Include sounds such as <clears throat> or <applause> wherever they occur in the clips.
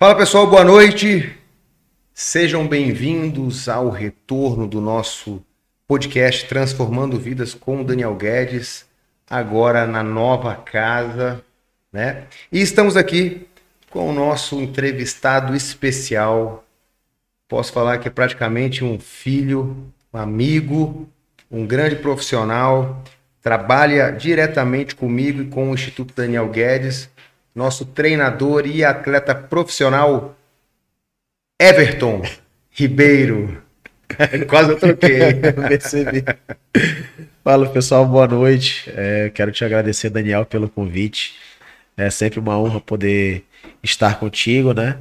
Fala pessoal, boa noite. Sejam bem-vindos ao retorno do nosso podcast Transformando Vidas com o Daniel Guedes, agora na nova casa, né? E estamos aqui com o nosso entrevistado especial. Posso falar que é praticamente um filho, um amigo, um grande profissional, trabalha diretamente comigo e com o Instituto Daniel Guedes, nosso treinador e atleta profissional Everton Ribeiro. <laughs> Quase eu troquei, percebi. Fala pessoal, boa noite. É, quero te agradecer, Daniel, pelo convite. É sempre uma honra poder estar contigo, né?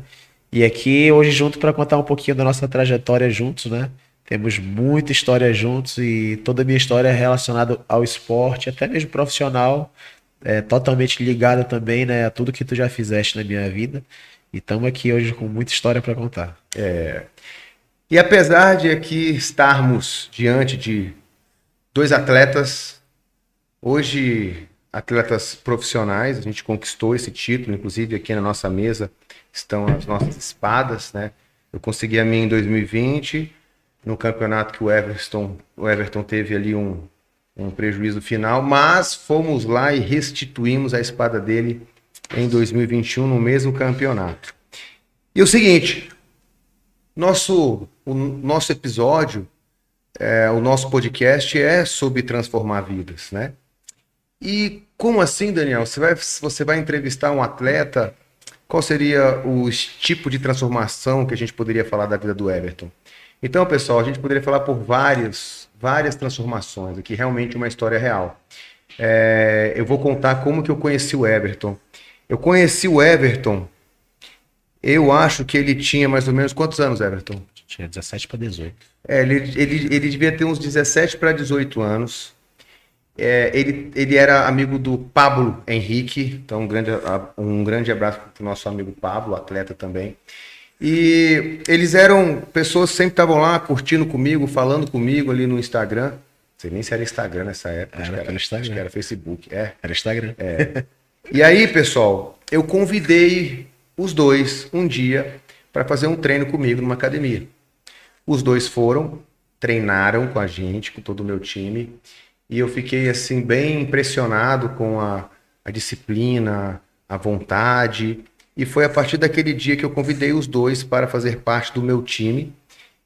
E aqui hoje junto para contar um pouquinho da nossa trajetória juntos, né? Temos muita história juntos e toda a minha história é relacionada ao esporte, até mesmo profissional, é totalmente ligada também, né, a tudo que tu já fizeste na minha vida. E estamos aqui hoje com muita história para contar. É. E apesar de aqui estarmos diante de dois atletas, hoje atletas profissionais, a gente conquistou esse título, inclusive aqui na nossa mesa estão as nossas espadas, né? Eu consegui a minha em 2020, no campeonato que o Everton, o Everton teve ali um, um prejuízo final, mas fomos lá e restituímos a espada dele em 2021 no mesmo campeonato. E o seguinte, nosso, o nosso episódio, é, o nosso podcast é sobre transformar vidas, né? E como assim, Daniel? Você vai, você vai entrevistar um atleta? Qual seria o tipo de transformação que a gente poderia falar da vida do Everton? Então, pessoal, a gente poderia falar por vários, várias transformações aqui, realmente uma história real. É, eu vou contar como que eu conheci o Everton. Eu conheci o Everton, eu acho que ele tinha mais ou menos quantos anos, Everton? Tinha 17 para 18. É, ele, ele, ele devia ter uns 17 para 18 anos. É, ele, ele era amigo do Pablo Henrique, então um grande, um grande abraço para o nosso amigo Pablo, atleta também. E eles eram pessoas que sempre estavam lá curtindo comigo, falando comigo ali no Instagram. Não sei nem se era Instagram nessa época. Era, era, Instagram. Acho que era Facebook. É. Era Instagram. É. E aí, pessoal, eu convidei os dois um dia para fazer um treino comigo numa academia. Os dois foram, treinaram com a gente, com todo o meu time, e eu fiquei assim bem impressionado com a, a disciplina, a vontade e foi a partir daquele dia que eu convidei os dois para fazer parte do meu time.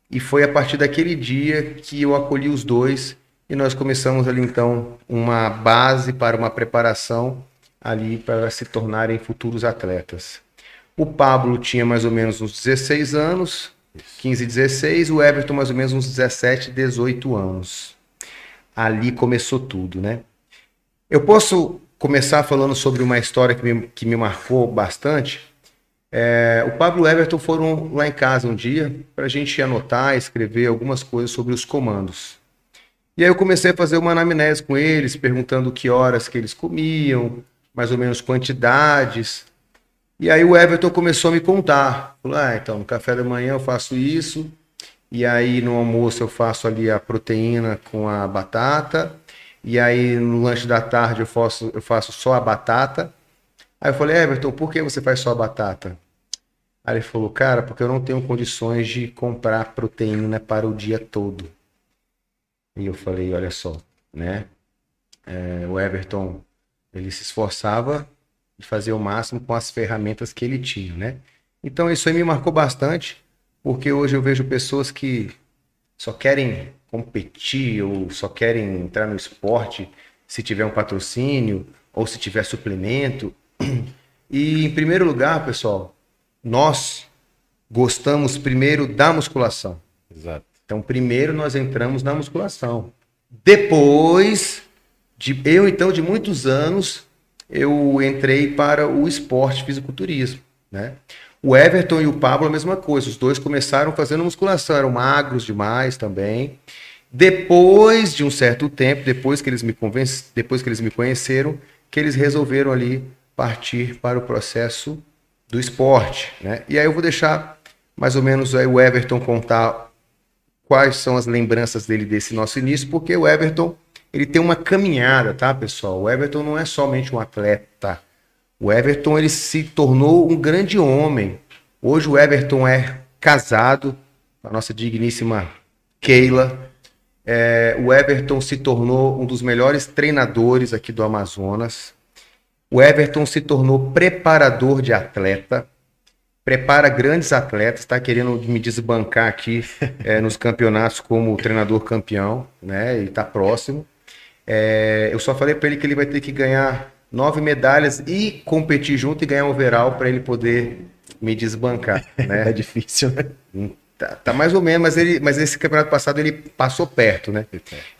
E foi a partir daquele dia que eu acolhi os dois e nós começamos ali então uma base para uma preparação ali para se tornarem futuros atletas. O Pablo tinha mais ou menos uns 16 anos, 15, 16, o Everton mais ou menos uns 17, 18 anos. Ali começou tudo, né? Eu posso começar falando sobre uma história que me, que me marcou bastante. É, o Pablo e o Everton foram lá em casa um dia para a gente anotar, escrever algumas coisas sobre os comandos. E aí eu comecei a fazer uma anamnese com eles, perguntando que horas que eles comiam, mais ou menos quantidades. E aí o Everton começou a me contar. Falou, ah, então no café da manhã eu faço isso, e aí no almoço eu faço ali a proteína com a batata, e aí no lanche da tarde eu faço, eu faço só a batata. Aí eu falei, Everton, por que você faz só a batata? Aí ele falou, cara, porque eu não tenho condições de comprar proteína para o dia todo. E eu falei, olha só, né? É, o Everton, ele se esforçava de fazer o máximo com as ferramentas que ele tinha, né? Então isso aí me marcou bastante, porque hoje eu vejo pessoas que só querem competir ou só querem entrar no esporte se tiver um patrocínio ou se tiver suplemento. E em primeiro lugar, pessoal, nós gostamos primeiro da musculação. Exato. Então, primeiro nós entramos na musculação. Depois, de, eu então, de muitos anos, eu entrei para o esporte fisiculturismo, né? O Everton e o Pablo a mesma coisa, os dois começaram fazendo musculação, eram magros demais também. Depois de um certo tempo, depois que eles me convenc... depois que eles me conheceram, que eles resolveram ali partir para o processo do esporte, né? E aí eu vou deixar mais ou menos aí o Everton contar quais são as lembranças dele desse nosso início, porque o Everton ele tem uma caminhada, tá, pessoal? O Everton não é somente um atleta. O Everton ele se tornou um grande homem Hoje o Everton é casado com a nossa digníssima Keila. É, o Everton se tornou um dos melhores treinadores aqui do Amazonas. O Everton se tornou preparador de atleta, prepara grandes atletas, está querendo me desbancar aqui <laughs> é, nos campeonatos como treinador campeão, né? E está próximo. É, eu só falei para ele que ele vai ter que ganhar nove medalhas e competir junto e ganhar um overall para ele poder me desbancar, <laughs> né? é difícil, né? Hum, tá, tá, mais ou menos, mas, ele, mas esse campeonato passado ele passou perto, né?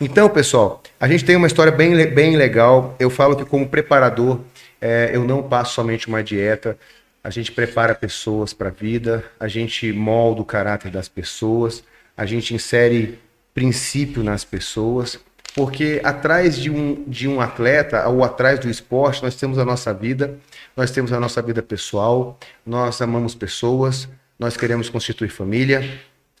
Então, pessoal, a gente tem uma história bem, bem legal. Eu falo que como preparador, é, eu não passo somente uma dieta. A gente prepara pessoas para a vida, a gente molda o caráter das pessoas, a gente insere princípio nas pessoas, porque atrás de um, de um atleta ou atrás do esporte, nós temos a nossa vida, nós temos a nossa vida pessoal, nós amamos pessoas, nós queremos constituir família,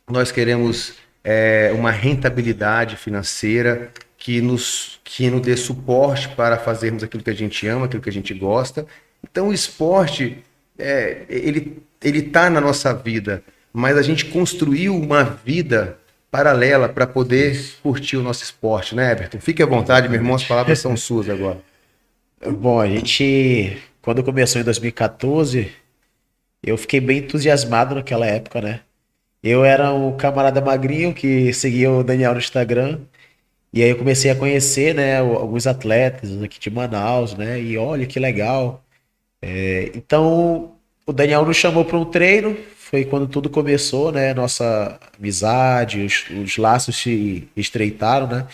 nós queremos é, uma rentabilidade financeira que nos, que nos dê suporte para fazermos aquilo que a gente ama, aquilo que a gente gosta. Então, o esporte, é, ele está na nossa vida, mas a gente construiu uma vida paralela para poder curtir o nosso esporte, né, Everton? Fique à vontade, meu irmão, as palavras são suas agora. Bom, a gente, quando começou em 2014, eu fiquei bem entusiasmado naquela época, né? Eu era um camarada magrinho que seguia o Daniel no Instagram. E aí eu comecei a conhecer, né, alguns atletas aqui de Manaus, né? E olha que legal. É, então, o Daniel nos chamou para um treino. Foi quando tudo começou, né? Nossa amizade, os, os laços se estreitaram, né?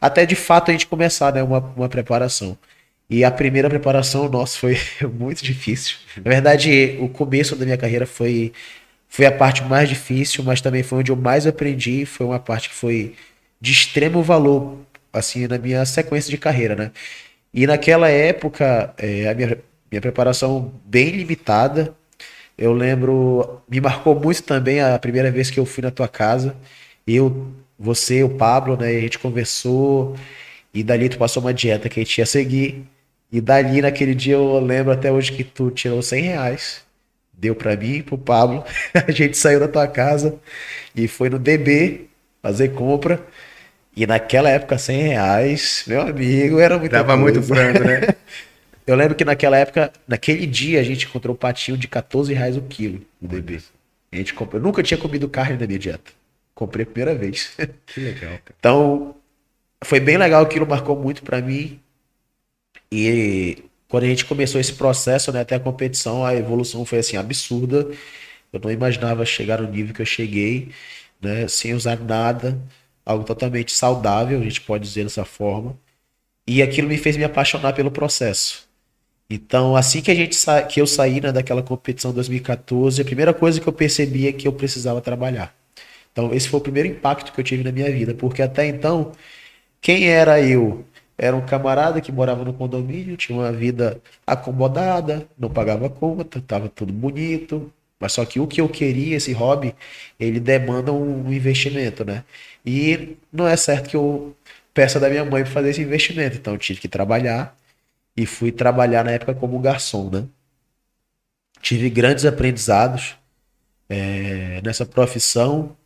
Até de fato a gente começar, né? Uma, uma preparação. E a primeira preparação, nossa, foi <laughs> muito difícil. Na verdade, o começo da minha carreira foi, foi a parte mais difícil, mas também foi onde eu mais aprendi. Foi uma parte que foi de extremo valor, assim, na minha sequência de carreira, né? E naquela época, é, a minha, minha preparação bem limitada. Eu lembro, me marcou muito também a primeira vez que eu fui na tua casa. Eu, você, o Pablo, né? A gente conversou. E dali tu passou uma dieta que a gente ia seguir. E dali, naquele dia, eu lembro até hoje que tu tirou 100 reais. Deu para mim e pro Pablo. <laughs> A gente saiu da tua casa e foi no DB fazer compra. E naquela época, 100 reais, meu amigo, era muito Dava muito frango, né? <laughs> eu lembro que naquela época, naquele dia, a gente encontrou um patinho de 14 reais o quilo no DB. A gente comprou. Eu nunca tinha comido carne na minha dieta. Comprei a primeira vez. <laughs> Que legal, cara. Então, foi bem legal, aquilo marcou muito para mim. E quando a gente começou esse processo, né, até a competição, a evolução foi assim absurda. Eu não imaginava chegar no nível que eu cheguei, né, sem usar nada, algo totalmente saudável, a gente pode dizer dessa forma. E aquilo me fez me apaixonar pelo processo. Então, assim que a gente sa... que eu saí né, daquela competição 2014, a primeira coisa que eu percebi é que eu precisava trabalhar. Então, esse foi o primeiro impacto que eu tive na minha vida, porque até então, quem era eu? Era um camarada que morava no condomínio, tinha uma vida acomodada, não pagava conta, estava tudo bonito. Mas só que o que eu queria, esse hobby, ele demanda um investimento, né? E não é certo que eu peça da minha mãe para fazer esse investimento. Então eu tive que trabalhar e fui trabalhar na época como garçom, né? Tive grandes aprendizados é, nessa profissão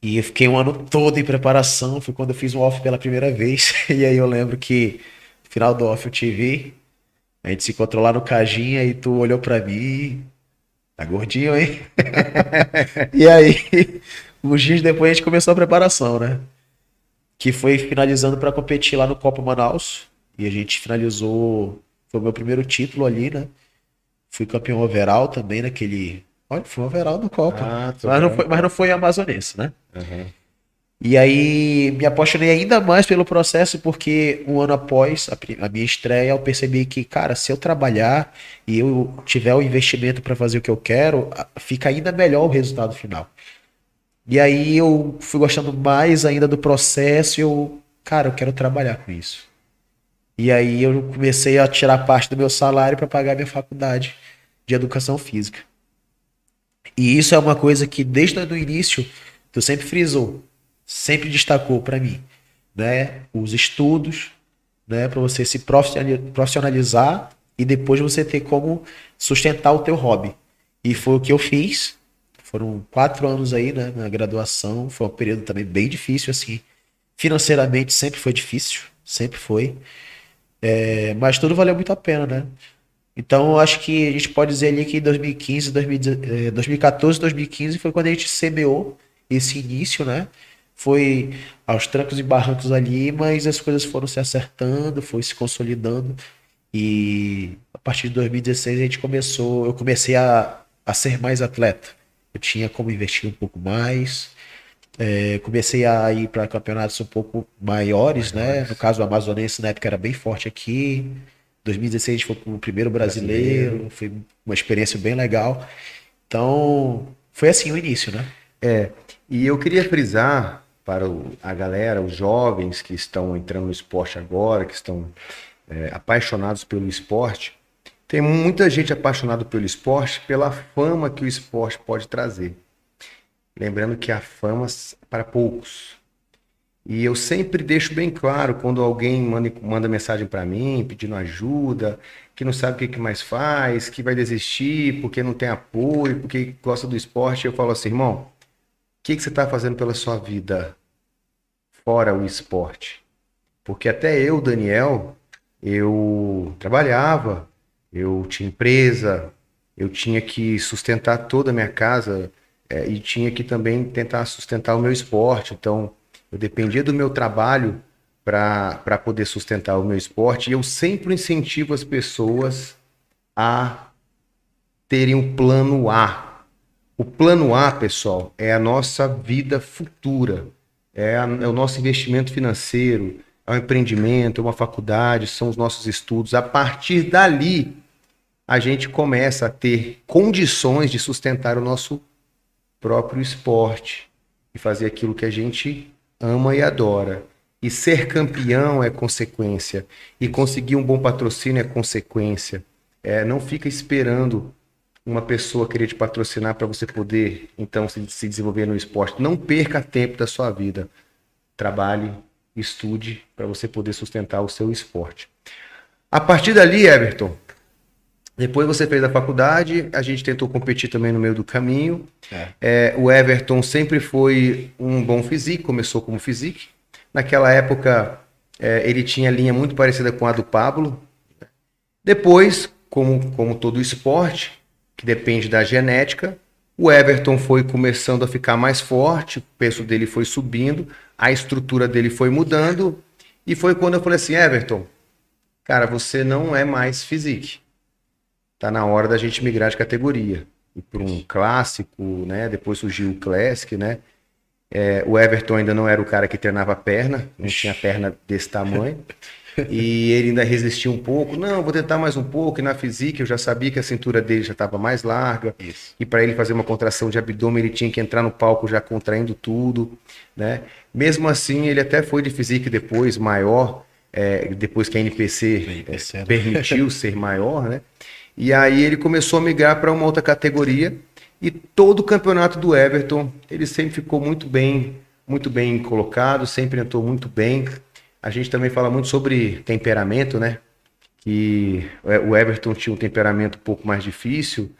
e fiquei um ano todo em preparação. Foi quando eu fiz um off pela primeira vez. <laughs> E aí eu lembro que no final do off eu te vi. A gente se encontrou lá no Cajinha e tu olhou para mim. Tá gordinho, hein? <laughs> e aí, <laughs> uns dias depois a gente começou a preparação, né? Que foi finalizando para competir lá no Copa Manaus. E a gente finalizou. Foi o meu primeiro título ali, né? Fui campeão overall também naquele Olha, foi um overall do Copa. Ah, mas, não foi, mas não foi amazonense, né? Uhum. E aí me apaixonei ainda mais pelo processo, porque um ano após a, a minha estreia, eu percebi que, cara, se eu trabalhar e eu tiver o investimento para fazer o que eu quero, fica ainda melhor o resultado final. E aí eu fui gostando mais ainda do processo e eu, cara, eu quero trabalhar com isso. E aí eu comecei a tirar parte do meu salário para pagar minha faculdade de educação física. E isso é uma coisa que desde o início tu sempre frisou, sempre destacou para mim, né? Os estudos, né, para você se profissionalizar e depois você ter como sustentar o teu hobby. E foi o que eu fiz. Foram quatro anos aí, né, na graduação. Foi um período também bem difícil, assim. Financeiramente sempre foi difícil, sempre foi. É, mas tudo valeu muito a pena, né? Então, acho que a gente pode dizer ali que 2015, 2014, 2015 foi quando a gente semeou esse início, né? Foi aos trancos e barrancos ali, mas as coisas foram se acertando, foi se consolidando. E a partir de 2016 a gente começou, eu comecei a, a ser mais atleta. Eu tinha como investir um pouco mais. É, comecei a ir para campeonatos um pouco maiores, né? No caso, o Amazonense na época era bem forte aqui. 2016 a gente foi o primeiro brasileiro, brasileiro, foi uma experiência bem legal. Então, foi assim o início, né? É, e eu queria frisar para a galera, os jovens que estão entrando no esporte agora, que estão é, apaixonados pelo esporte, tem muita gente apaixonada pelo esporte pela fama que o esporte pode trazer. Lembrando que a fama é para poucos. E eu sempre deixo bem claro quando alguém manda, manda mensagem para mim pedindo ajuda, que não sabe o que, mais faz, que vai desistir porque não tem apoio, porque gosta do esporte, eu falo assim, irmão, o que, que você está fazendo pela sua vida fora o esporte? Porque até eu, Daniel, eu trabalhava, eu tinha empresa, eu tinha que sustentar toda a minha casa é, e tinha que também tentar sustentar o meu esporte. Então, eu dependia do meu trabalho para poder sustentar o meu esporte. E eu sempre incentivo as pessoas a terem um plano A. O plano A, pessoal, é a nossa vida futura, é, a, é o nosso investimento financeiro, é o empreendimento, é uma faculdade, são os nossos estudos. A partir dali, a gente começa a ter condições de sustentar o nosso próprio esporte e fazer aquilo que a gente ama e adora. E ser campeão é consequência. E conseguir um bom patrocínio é consequência. É, não fica esperando uma pessoa querer te patrocinar para você poder, então, se, se desenvolver no esporte. Não perca tempo da sua vida. Trabalhe, estude para você poder sustentar o seu esporte. A partir dali, Everton, depois você fez a faculdade, a gente tentou competir também no meio do caminho. É. É, o Everton sempre foi um bom físico, começou como físico. Naquela época, é, ele tinha linha muito parecida com a do Pablo. Depois, como, como todo esporte, que depende da genética, o Everton foi começando a ficar mais forte, o peso dele foi subindo, a estrutura dele foi mudando. E foi quando eu falei assim: Everton, cara, você não é mais físico tá na hora da gente migrar de categoria. E para um clássico, né? Depois surgiu o Classic, né? É, o Everton ainda não era o cara que treinava a perna, não tinha perna desse tamanho. <laughs> e ele ainda resistia um pouco. Não, vou tentar mais um pouco. E na física eu já sabia que a cintura dele já estava mais larga. Isso. E para ele fazer uma contração de abdômen, ele tinha que entrar no palco já contraindo tudo. Né? Mesmo assim, ele até foi de física depois, maior, é, depois que a NPC, NPC é, né? permitiu <laughs> ser maior, né? E aí ele começou a migrar para uma outra categoria. E todo o campeonato do Everton, ele sempre ficou muito bem, muito bem colocado, sempre entrou muito bem. A gente também fala muito sobre temperamento, né? Que o Everton tinha um temperamento um pouco mais difícil,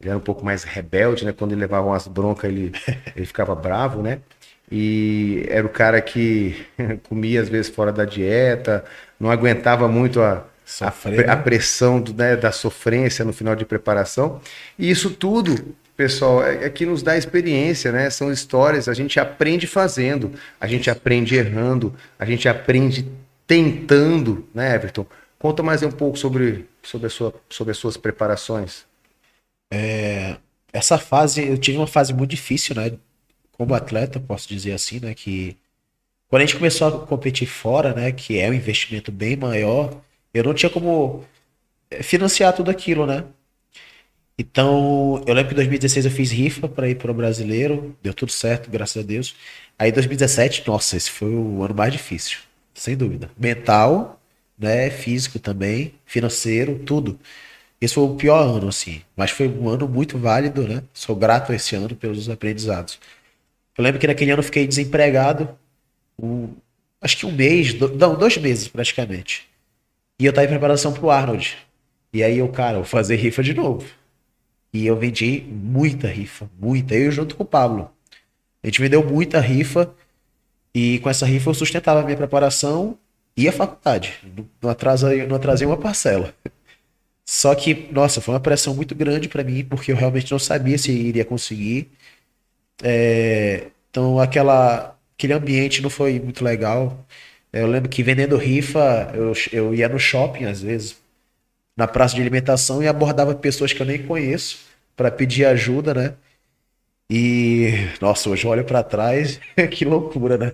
ele era um pouco mais rebelde, né? Quando ele levava umas broncas, ele, <laughs> ele ficava bravo, né? E era o cara que <laughs> comia às vezes fora da dieta, não aguentava muito a, a, a, pressão do, né, da sofrência no final de preparação. E isso tudo, pessoal, é, é que nos dá experiência, né? São histórias, a gente aprende fazendo, a gente aprende errando, a gente aprende tentando, né, Everton? Conta mais um pouco sobre, sobre, sua, sobre as suas preparações. É, essa fase, eu tive uma fase muito difícil, né? Como atleta, posso dizer assim, né? Que quando a gente começou a competir fora, né? Que é um investimento bem maior, eu não tinha como eh, financiar tudo aquilo, né? Então, eu lembro que em 2016 eu fiz rifa para ir para o brasileiro, deu tudo certo, graças a Deus. Aí 2017, nossa, esse foi o ano mais difícil, sem dúvida. Mental, né, físico também, financeiro, tudo. Esse foi o pior ano, assim, mas foi um ano muito válido, né? Sou grato esse ano pelos aprendizados. Eu lembro que naquele ano eu fiquei desempregado, um, acho que um mês, do, não, dois meses praticamente. E eu tava em preparação pro Arnold. E aí eu, cara, vou fazer rifa de novo. E eu vendi muita rifa, muita. Eu junto com o Pablo. A gente vendeu muita rifa e com essa rifa eu sustentava a minha preparação e a faculdade. Não atrasei, não atrasei uma parcela. Só que, nossa, foi uma pressão muito grande para mim, porque eu realmente não sabia se iria conseguir. É, então, aquela, aquele ambiente não foi muito legal. Eu lembro que vendendo rifa, eu, eu ia no shopping, às vezes, na praça de alimentação, e abordava pessoas que eu nem conheço para pedir ajuda, né? E, nossa, hoje eu olho para trás, <laughs> que loucura, né?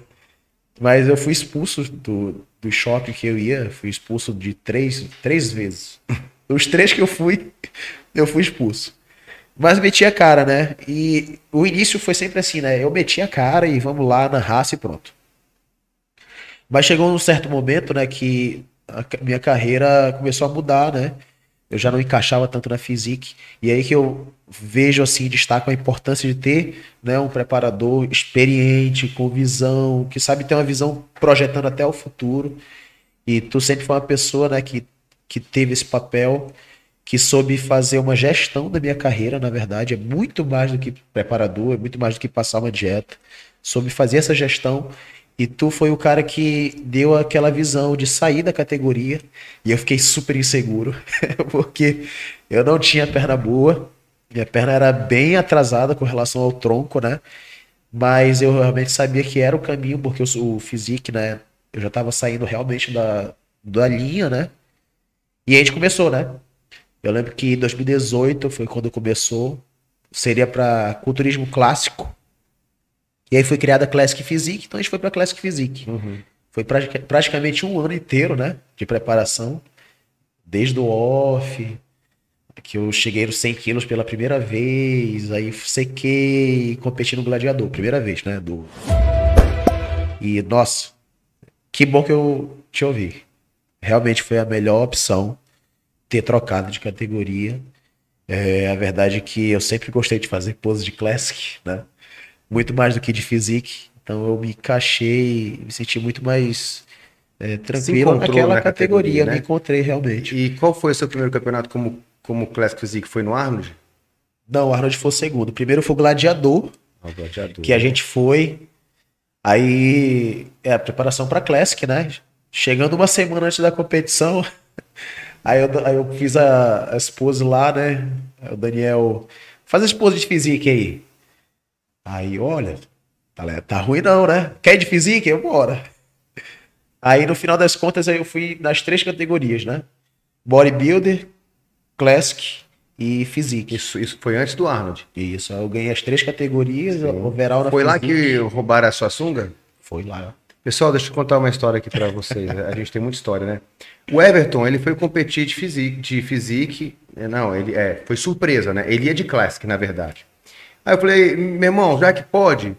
Mas eu fui expulso do, do shopping que eu ia, fui expulso de três, três vezes. <laughs> Os três que eu fui, <laughs> eu fui expulso. Mas meti a cara, né? E o início foi sempre assim, né? Eu meti a cara e vamos lá na raça e pronto. Mas chegou um certo momento, né, que a minha carreira começou a mudar, né? Eu já não encaixava tanto na physique. E aí que eu vejo, assim, destaco a importância de ter né, um preparador experiente, com visão, que sabe ter uma visão projetando até o futuro. E tu sempre foi uma pessoa, né, que que teve esse papel, que soube fazer uma gestão da minha carreira, na verdade, é muito mais do que preparador, é muito mais do que passar uma dieta. Soube fazer essa gestão e tu foi o cara que deu aquela visão de sair da categoria e eu fiquei super inseguro, <laughs> porque eu não tinha perna boa, minha perna era bem atrasada com relação ao tronco, né? Mas eu realmente sabia que era o caminho, porque o, physique, né? Eu já estava saindo realmente da, da linha, né? E a gente começou, né? Eu lembro que em 2018 foi quando começou. Seria para culturismo clássico. E aí foi criada a Classic Physique, então a gente foi para Classic Physique. Uhum. Foi praticamente um ano inteiro, né? De preparação. Desde o off, que eu cheguei nos 100 quilos pela primeira vez, aí sequei, competi no gladiador, primeira vez, né? Do... E, nossa, que bom que eu te ouvi realmente foi a melhor opção ter trocado de categoria. É, a verdade é que eu sempre gostei de fazer pose de classic, né? Muito mais do que de physique. Então eu me encaixei, me senti muito mais é, tranquilo naquela na categoria, categoria né? me encontrei realmente. E qual foi o seu primeiro campeonato como, como Classic Physique? Foi no Arnold? Não, o Arnold foi o segundo. O primeiro foi o Gladiador, o Gladiador que a gente foi. Aí é a preparação para Classic, né? Chegando uma semana antes da competição, <laughs> aí eu, aí eu fiz a, a esposa lá, né? O Daniel, faz a esposa de física aí. Aí, olha, tá, tá ruim não, né? Quer de física? Eu bora. Aí no final das contas aí eu fui nas três categorias, né? Bodybuilder, Classic e Physique. Isso, isso foi antes do Arnold. Isso, eu ganhei as três categorias, Sim. overall na Foi lá que roubaram a sua sunga? Foi lá. Pessoal, deixa eu contar uma história aqui para vocês. A gente tem muita história, né? O Everton, ele foi competir de physique, de physique é, não, ele é, foi surpresa, né? Ele ia de classic, na verdade. Aí eu falei, meu irmão, já que pode,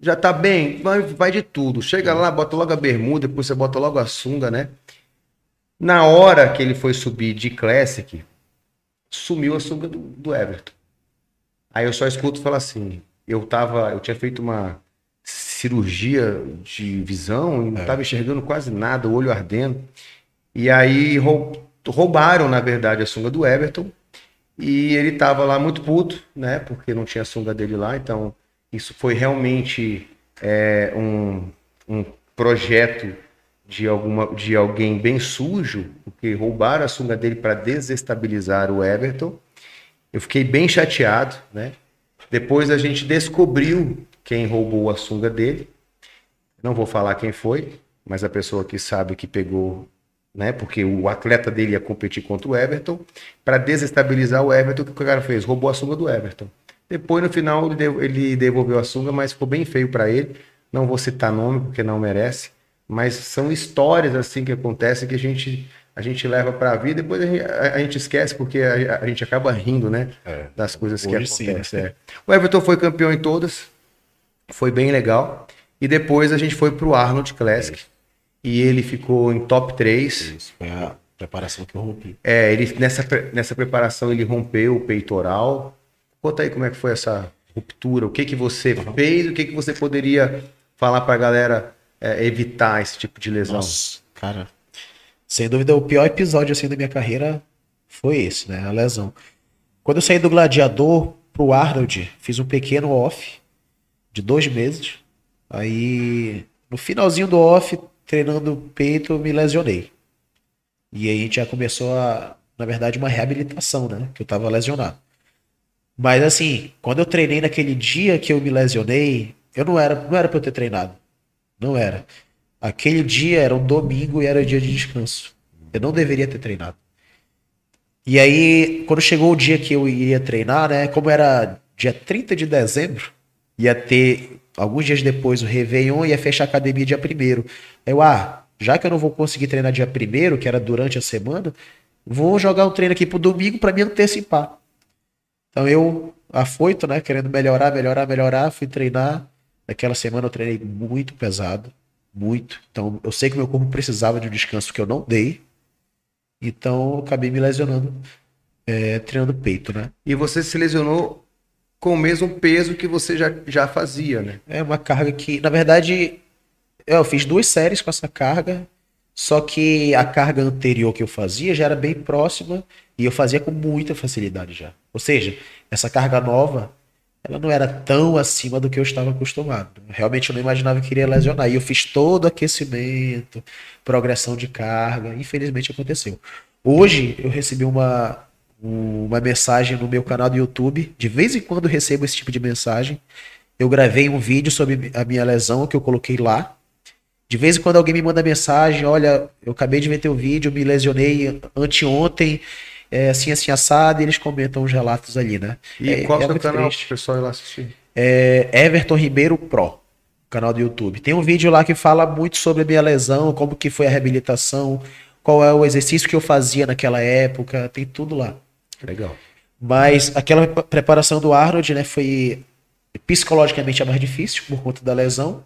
já tá bem, vai, vai de tudo. Chega lá, bota logo a bermuda, depois você bota logo a sunga, né? Na hora que ele foi subir de classic, sumiu a sunga do, do Everton. Aí eu só escuto falar assim, eu tava, eu tinha feito uma cirurgia de visão e não estava é. enxergando quase nada, o olho ardendo. E aí roubaram, na verdade, a sunga do Everton. E ele estava lá muito puto, né? Porque não tinha a sunga dele lá. Então, isso foi realmente é, um, um projeto de, alguma, de alguém bem sujo, porque roubaram a sunga dele para desestabilizar o Everton. Eu fiquei bem chateado, né? Depois a gente descobriu quem roubou a sunga dele. Não vou falar quem foi, mas a pessoa que sabe que pegou, né? Porque o atleta dele ia competir contra o Everton. Para desestabilizar o Everton, o que o cara fez? Roubou a sunga do Everton. Depois, no final, ele devolveu a sunga, mas ficou bem feio para ele. Não vou citar nome, porque não merece. Mas são histórias assim que acontecem que a gente a gente leva para a vida, depois a gente, a, gente esquece porque a, a, gente acaba rindo, né? É, das coisas que acontecem. Sim, né? é. O Everton foi campeão em todas, foi bem legal. E depois a gente foi pro Arnold Classic. Isso. E ele ficou em top 3. Isso, foi a preparação que eu rompi. É, ele, nessa, nessa preparação ele rompeu o peitoral. Conta aí como é que foi essa ruptura, o que que você uhum. fez, o que que você poderia falar pra galera é, evitar esse tipo de lesão. Nossa, cara, sem dúvida o pior episódio assim da minha carreira foi esse, né, a lesão. Quando eu saí do Gladiador pro Arnold, fiz um pequeno off de dois meses. Aí, no finalzinho do off, treinando peito, eu me lesionei. E aí a gente já começou a, na verdade, uma reabilitação, né? Que eu tava lesionado. Mas assim, quando eu treinei naquele dia que eu me lesionei, eu não era, não era para eu ter treinado. Não era. Aquele dia era um domingo e era dia de descanso. Eu não deveria ter treinado. E aí, quando chegou o dia que eu iria treinar, né? Como era dia 30 de dezembro, ia ter alguns dias depois o Réveillon ia fechar a academia dia 1 Eu, ah, já que eu não vou conseguir treinar dia 1 que era durante a semana, vou jogar um treino aqui pro domingo para me antecipar. Então eu, afoito, né, querendo melhorar, melhorar, melhorar, fui treinar. Naquela semana eu treinei muito pesado, muito. Então eu sei que meu corpo precisava de um descanso que eu não dei. Então eu acabei me lesionando, é, treinando peito, né? E você se lesionou com o mesmo peso que você já, já fazia, né? É uma carga que, na verdade, eu fiz duas séries com essa carga, só que a carga anterior que eu fazia já era bem próxima e eu fazia com muita facilidade já. Ou seja, essa carga nova, ela não era tão acima do que eu estava acostumado. Realmente eu não imaginava que iria lesionar. E eu fiz todo aquecimento, progressão de carga, infelizmente aconteceu. Hoje eu recebi uma, uma mensagem no meu canal do YouTube. De vez em quando recebo esse tipo de mensagem. Eu gravei um vídeo sobre a minha lesão que eu coloquei lá. De vez em quando alguém me manda mensagem, olha, eu acabei de ver teu vídeo, me lesionei anteontem, é, assim, assim, assado, e eles comentam os relatos ali, né? E é, qual é é o canal para o pessoal ir lá assistir? É Everton Ribeiro Pro, canal do YouTube. Tem um vídeo lá que fala muito sobre a minha lesão, como que foi a reabilitação, qual é o exercício que eu fazia naquela época, tem tudo lá. Legal. Mas aquela preparação do Arnold, né, foi psicologicamente a mais difícil por conta da lesão.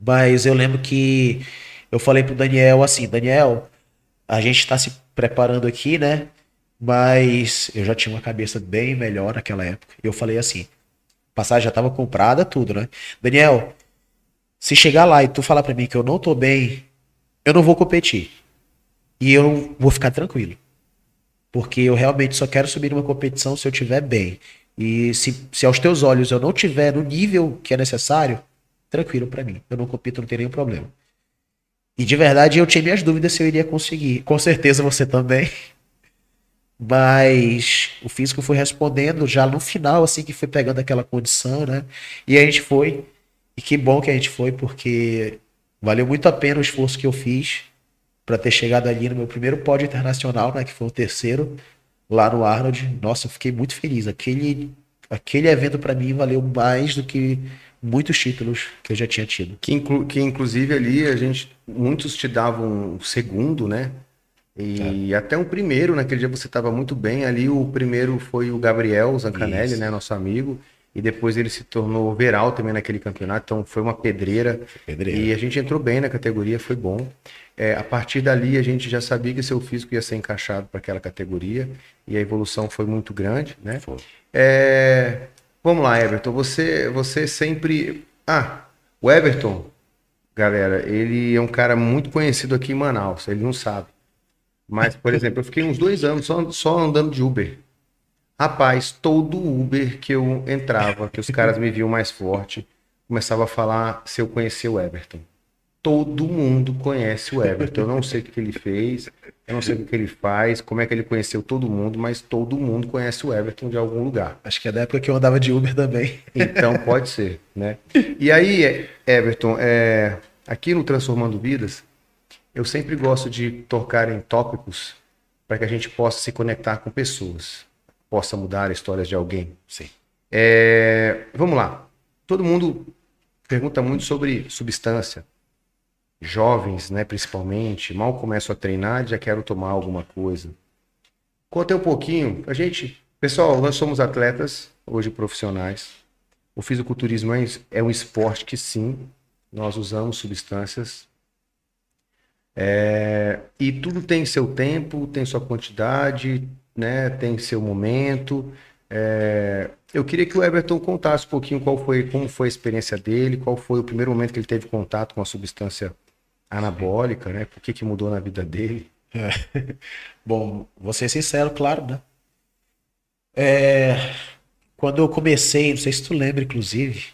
Mas eu lembro que eu falei pro Daniel assim, Daniel, a gente está se preparando aqui, né? Mas eu já tinha uma cabeça bem melhor naquela época. Eu falei assim, passagem já estava comprada, tudo, né? Daniel, se chegar lá e tu falar para mim que eu não tô bem, eu não vou competir. E eu vou ficar tranquilo. Porque eu realmente só quero subir numa competição se eu estiver bem. E se, se aos teus olhos eu não tiver no nível que é necessário, tranquilo para mim. Eu não compito, não tem nenhum problema. E de verdade eu tinha minhas dúvidas se eu iria conseguir. Com certeza você também. <laughs> Mas o físico foi respondendo já no final, assim, que foi pegando aquela condição, né? E a gente foi. E que bom que a gente foi, porque valeu muito a pena o esforço que eu fiz para ter chegado ali no meu primeiro pódio internacional, né? Que foi o terceiro lá no Arnold. Nossa, eu fiquei muito feliz. Aquele, aquele evento para mim valeu mais do que muitos títulos que eu já tinha tido. Que, inclu, que inclusive ali a gente, muitos te davam um segundo, né? E é. até um primeiro, naquele dia você estava muito bem. Ali o primeiro foi o Gabriel Zancanelli, Isso. né? Nosso amigo. E depois ele se tornou veral também naquele campeonato. Então foi uma pedreira. pedreira. E a gente entrou bem na categoria, foi bom. É, a partir dali a gente já sabia que seu físico ia ser encaixado para aquela categoria. E a evolução foi muito grande, né? É, Vamos lá, Everton. Você, você sempre. Ah, o Everton, galera, ele é um cara muito conhecido aqui em Manaus. Ele não sabe. Mas, por exemplo, eu fiquei uns dois anos só, só andando de Uber. Rapaz, todo Uber que eu entrava, que os caras me viam mais forte, começava a falar se eu conhecia o Everton todo mundo conhece o Everton. Eu não sei o que ele fez, eu não sei o que ele faz, como é que ele conheceu todo mundo, mas todo mundo conhece o Everton de algum lugar. Acho que é da época que eu andava de Uber também. Então pode ser, né? E aí, Everton, é, aqui no Transformando Vidas, eu sempre gosto de tocar em tópicos para que a gente possa se conectar com pessoas, possa mudar histórias de alguém. Sim. É, vamos lá. Todo mundo pergunta muito sobre substância jovens, né, principalmente, mal começam a treinar, já quero tomar alguma coisa. Conta um pouquinho, a gente, pessoal, nós somos atletas, hoje profissionais. O fisiculturismo é, é um esporte que sim, nós usamos substâncias. É, e tudo tem seu tempo, tem sua quantidade, né, tem seu momento. É, eu queria que o Everton contasse um pouquinho qual foi, como foi a experiência dele, qual foi o primeiro momento que ele teve contato com a substância anabólica, né? Por que, que mudou na vida dele? É. <laughs> Bom, vou ser sincero, claro, né? É, quando eu comecei, não sei se tu lembra, inclusive,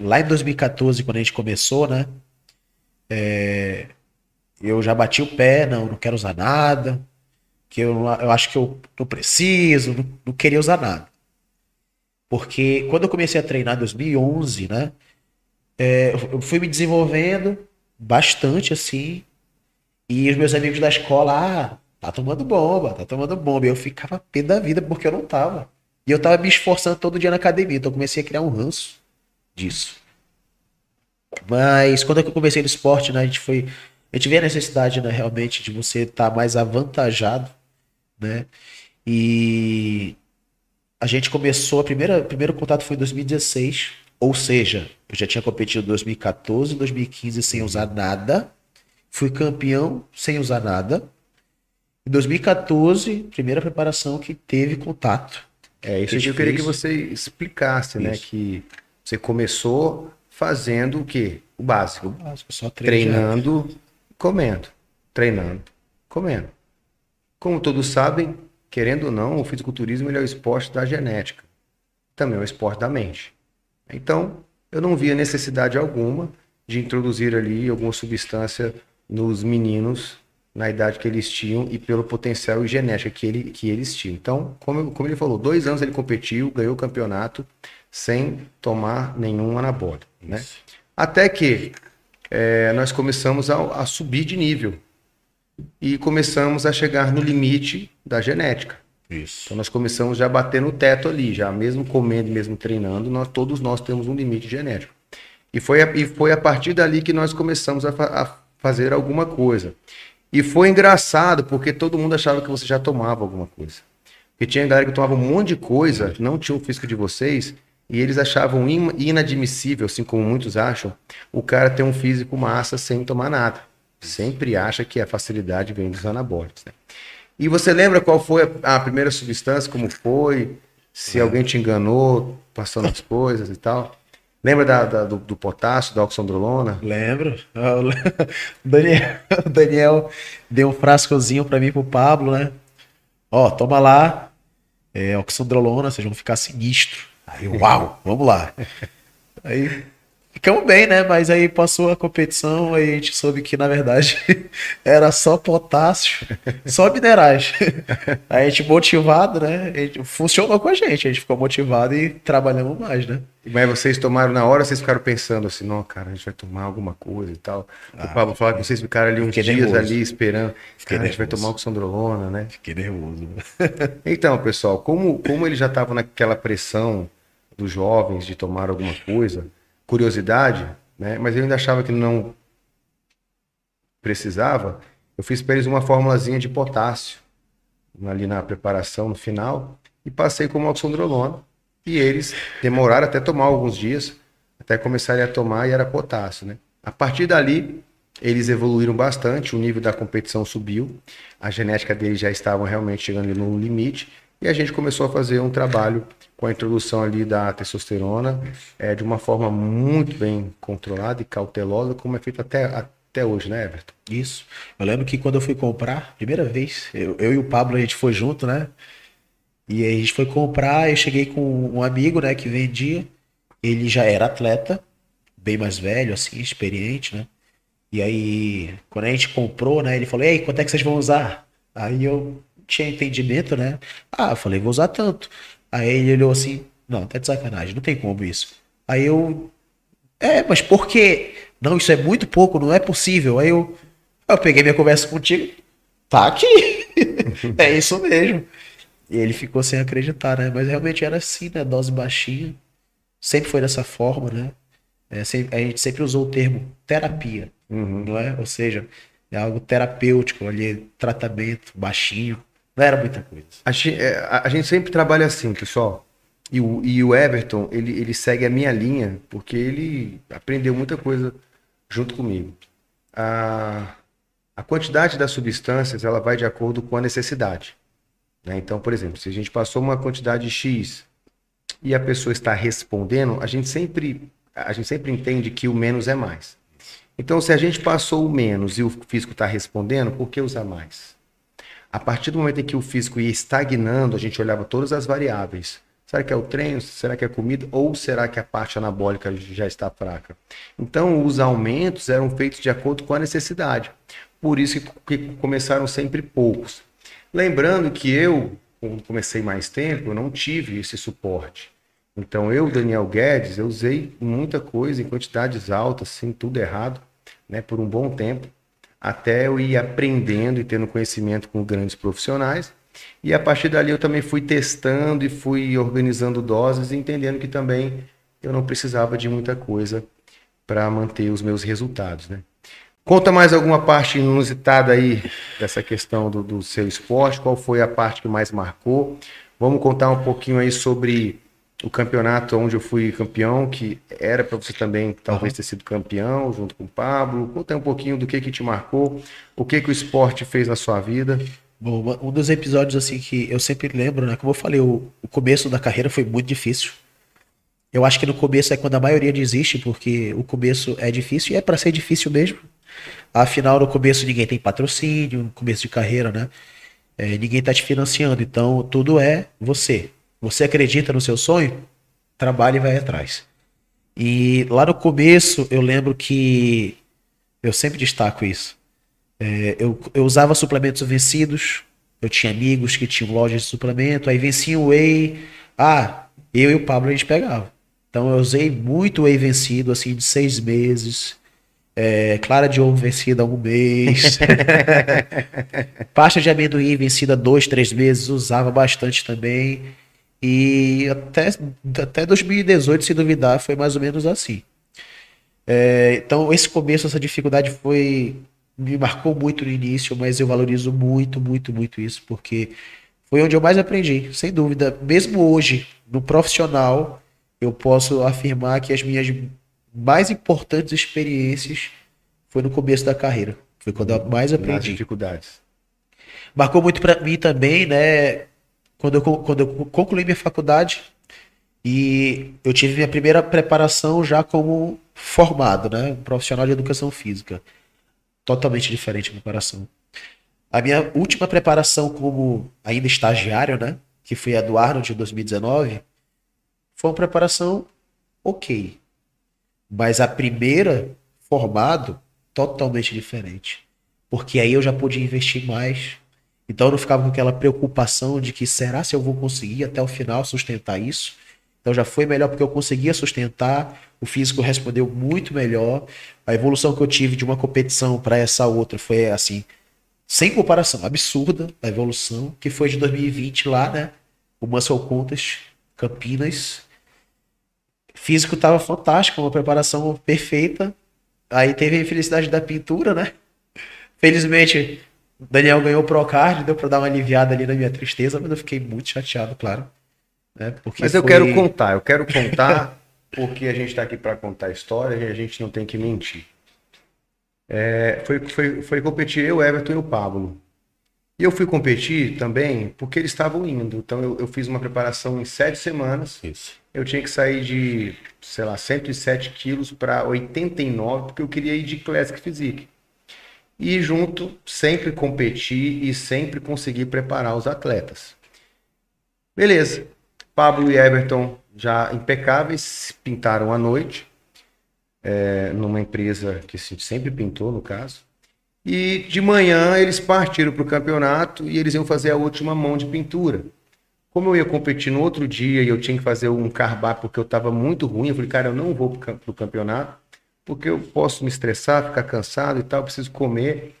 lá em 2014, quando a gente começou, né? É, eu já bati o pé, não, não quero usar nada, que eu, eu acho que eu não preciso, não, não queria usar nada. Porque quando eu comecei a treinar em 2011, né? É, eu fui me desenvolvendo bastante assim. E os meus amigos da escola, ah, tá tomando bomba, tá tomando bomba. E eu ficava pé da vida porque eu não tava. E eu tava me esforçando todo dia na academia. Então eu comecei a criar um ranço disso. Mas quando eu comecei no esporte, né, a gente foi. A gente vê a necessidade, né, realmente, de você estar tá mais avantajado, né? E a gente começou, a primeira, o primeiro contato foi em 2016, ou seja, eu já tinha competido em 2014, 2015 sem usar nada, fui campeão sem usar nada. Em 2014, primeira preparação que teve contato. É, isso que eu queria que você explicasse, né? isso. né? Que você começou fazendo o quê? O básico. O básico, só treinando, comendo. Treinando, comendo. Como todos sabem, querendo ou não, o fisiculturismo é o esporte da genética. Também é o esporte da mente. Então, eu não via necessidade alguma de introduzir ali alguma substância nos meninos na idade que eles tinham e pelo potencial genética que, ele, que eles tinham. Então, como, como ele falou, dois anos ele competiu, ganhou o campeonato sem tomar nenhum anabólico. Né? Até que é, nós começamos a, a subir de nível e começamos a chegar no limite da genética. Isso. Então nós começamos já a bater no teto ali, já mesmo comendo, mesmo treinando, nós todos nós temos um limite genético. E foi a, e foi a partir dali que nós começamos a, fa a fazer alguma coisa. E foi engraçado porque todo mundo achava que você já tomava alguma coisa. Porque tinha galera que tomava um monte de coisa, não tinha o físico de vocês, e eles achavam inadmissível, assim como muitos acham, o cara ter um físico massa sem tomar nada. Sempre acha que a facilidade vem dos anabólicos. Né? E você lembra qual foi a, a primeira substância, como foi? Se alguém te enganou, passando as coisas e tal? Lembra da, da do, do, potássio, da oxandrolona? Lembro. O <laughs> Daniel, o Daniel deu um frascozinho para mim pro Pablo, né? Ó, toma lá, é, oxandrolona, vocês vão ficar sinistro. Aí, uau, vamos lá. <laughs> Aí ficamos bem, né? Mas aí passou a competição, aí a gente soube que na verdade <laughs> era só potássio, só <laughs> minerais. Aí a gente motivado, né? Gente, funcionou com a gente, a gente ficou motivado e trabalhamos mais, né? Mas vocês tomaram na hora, vocês ficaram pensando assim, não, cara, a gente vai tomar alguma coisa e tal. Ah, o Pablo falou que vocês ficaram ali uns dias nervoso. ali esperando. Fiquei cara, a gente vai tomar o Xandrolona, né? Fiquei nervoso. <laughs> então, pessoal, como, como ele já estava naquela pressão dos jovens de tomar alguma coisa, curiosidade, né? Mas eu ainda achava que não precisava. Eu fiz para eles uma formulazinha de potássio ali na preparação no final e passei como oxandrolona e eles demoraram até tomar alguns dias até começarem a tomar e era potássio, né? A partir dali eles evoluíram bastante, o nível da competição subiu, a genética deles já estavam realmente chegando no limite e a gente começou a fazer um trabalho com a introdução ali da testosterona é, de uma forma muito bem controlada e cautelosa, como é feito até, até hoje, né, Everton? Isso. Eu lembro que quando eu fui comprar, primeira vez, eu, eu e o Pablo, a gente foi junto, né? E aí a gente foi comprar, eu cheguei com um amigo, né, que vendia. Ele já era atleta, bem mais velho, assim, experiente, né? E aí, quando a gente comprou, né, ele falou, ei, quanto é que vocês vão usar? Aí eu tinha entendimento, né? Ah, eu falei, vou usar tanto. Aí ele olhou assim, não, tá de sacanagem, não tem como isso. Aí eu, é, mas por quê? Não, isso é muito pouco, não é possível. Aí eu, eu peguei minha conversa contigo, tá aqui. <laughs> é isso mesmo. E ele ficou sem acreditar, né? Mas realmente era assim, né? Dose baixinha. Sempre foi dessa forma, né? É, a gente sempre usou o termo terapia, uhum. não é? Ou seja, é algo terapêutico ali, tratamento baixinho. Não era muita coisa. A gente, é, a gente sempre trabalha assim, pessoal. E o, e o Everton, ele, ele segue a minha linha, porque ele aprendeu muita coisa junto comigo. A, a quantidade das substâncias, ela vai de acordo com a necessidade. Né? Então, por exemplo, se a gente passou uma quantidade X e a pessoa está respondendo, a gente sempre, a gente sempre entende que o menos é mais. Então, se a gente passou o menos e o físico está respondendo, por que usar mais? A partir do momento em que o físico ia estagnando, a gente olhava todas as variáveis. Será que é o treino? Será que é a comida? Ou será que a parte anabólica já está fraca? Então, os aumentos eram feitos de acordo com a necessidade. Por isso que começaram sempre poucos. Lembrando que eu, quando comecei mais tempo, eu não tive esse suporte. Então, eu, Daniel Guedes, eu usei muita coisa em quantidades altas, sem tudo errado, né, por um bom tempo, até eu ir aprendendo e tendo conhecimento com grandes profissionais. E a partir dali eu também fui testando e fui organizando doses, entendendo que também eu não precisava de muita coisa para manter os meus resultados, né? Conta mais alguma parte inusitada aí dessa questão do, do seu esporte, qual foi a parte que mais marcou? Vamos contar um pouquinho aí sobre o campeonato onde eu fui campeão, que era para você também talvez ter sido campeão junto com o Pablo. Conta um pouquinho do que que te marcou, o que que o esporte fez na sua vida. Bom, um dos episódios assim que eu sempre lembro, né? Como eu falei, o, o começo da carreira foi muito difícil. Eu acho que no começo é quando a maioria desiste, porque o começo é difícil e é para ser difícil mesmo. Afinal, no começo ninguém tem patrocínio, no começo de carreira, né? É, ninguém tá te financiando, então tudo é você. Você acredita no seu sonho? Trabalhe e vai atrás. E lá no começo, eu lembro que eu sempre destaco isso. É, eu, eu usava suplementos vencidos. Eu tinha amigos que tinham lojas de suplemento. Aí vencia o whey. Ah, eu e o Pablo a gente pegava. Então eu usei muito whey vencido, assim, de seis meses. É, clara de ovo vencida um mês. <laughs> Pasta de amendoim vencida dois, três meses. Usava bastante também. E até, até 2018, se duvidar, foi mais ou menos assim. É, então, esse começo, essa dificuldade foi. me marcou muito no início, mas eu valorizo muito, muito, muito isso, porque foi onde eu mais aprendi, sem dúvida. Mesmo hoje, no profissional, eu posso afirmar que as minhas mais importantes experiências foi no começo da carreira. Foi quando eu mais aprendi. Nas dificuldades. Marcou muito para mim também, né? Quando eu, quando eu concluí minha faculdade e eu tive minha primeira preparação já como formado, né? Profissional de educação física. Totalmente diferente a preparação. A minha última preparação como ainda estagiário, né? Que foi a do Arnold de 2019, foi uma preparação ok. Mas a primeira, formado, totalmente diferente. Porque aí eu já pude investir mais. Então eu não ficava com aquela preocupação de que será se eu vou conseguir até o final sustentar isso? Então já foi melhor porque eu conseguia sustentar, o físico respondeu muito melhor. A evolução que eu tive de uma competição para essa outra foi assim, sem comparação, absurda a evolução, que foi de 2020 lá, né? O Muscle Contest Campinas, físico estava fantástico, uma preparação perfeita. Aí teve a infelicidade da pintura, né? Felizmente, Daniel ganhou o Procard, deu para dar uma aliviada ali na minha tristeza, mas eu fiquei muito chateado, claro. Né? Porque mas eu foi... quero contar, eu quero contar <laughs> porque a gente está aqui para contar história e a gente não tem que mentir. É, foi, foi, foi competir eu, Everton e o Pablo. E eu fui competir também porque eles estavam indo. Então eu, eu fiz uma preparação em sete semanas. Isso. Eu tinha que sair de, sei lá, 107 quilos para 89, porque eu queria ir de Classic Physique. E junto, sempre competir e sempre conseguir preparar os atletas. Beleza. Pablo e Everton já impecáveis, pintaram à noite, é, numa empresa que sempre pintou, no caso. E de manhã eles partiram para o campeonato e eles iam fazer a última mão de pintura. Como eu ia competir no outro dia e eu tinha que fazer um carbar porque eu estava muito ruim, eu falei, cara, eu não vou para o campeonato porque eu posso me estressar, ficar cansado e tal, preciso comer.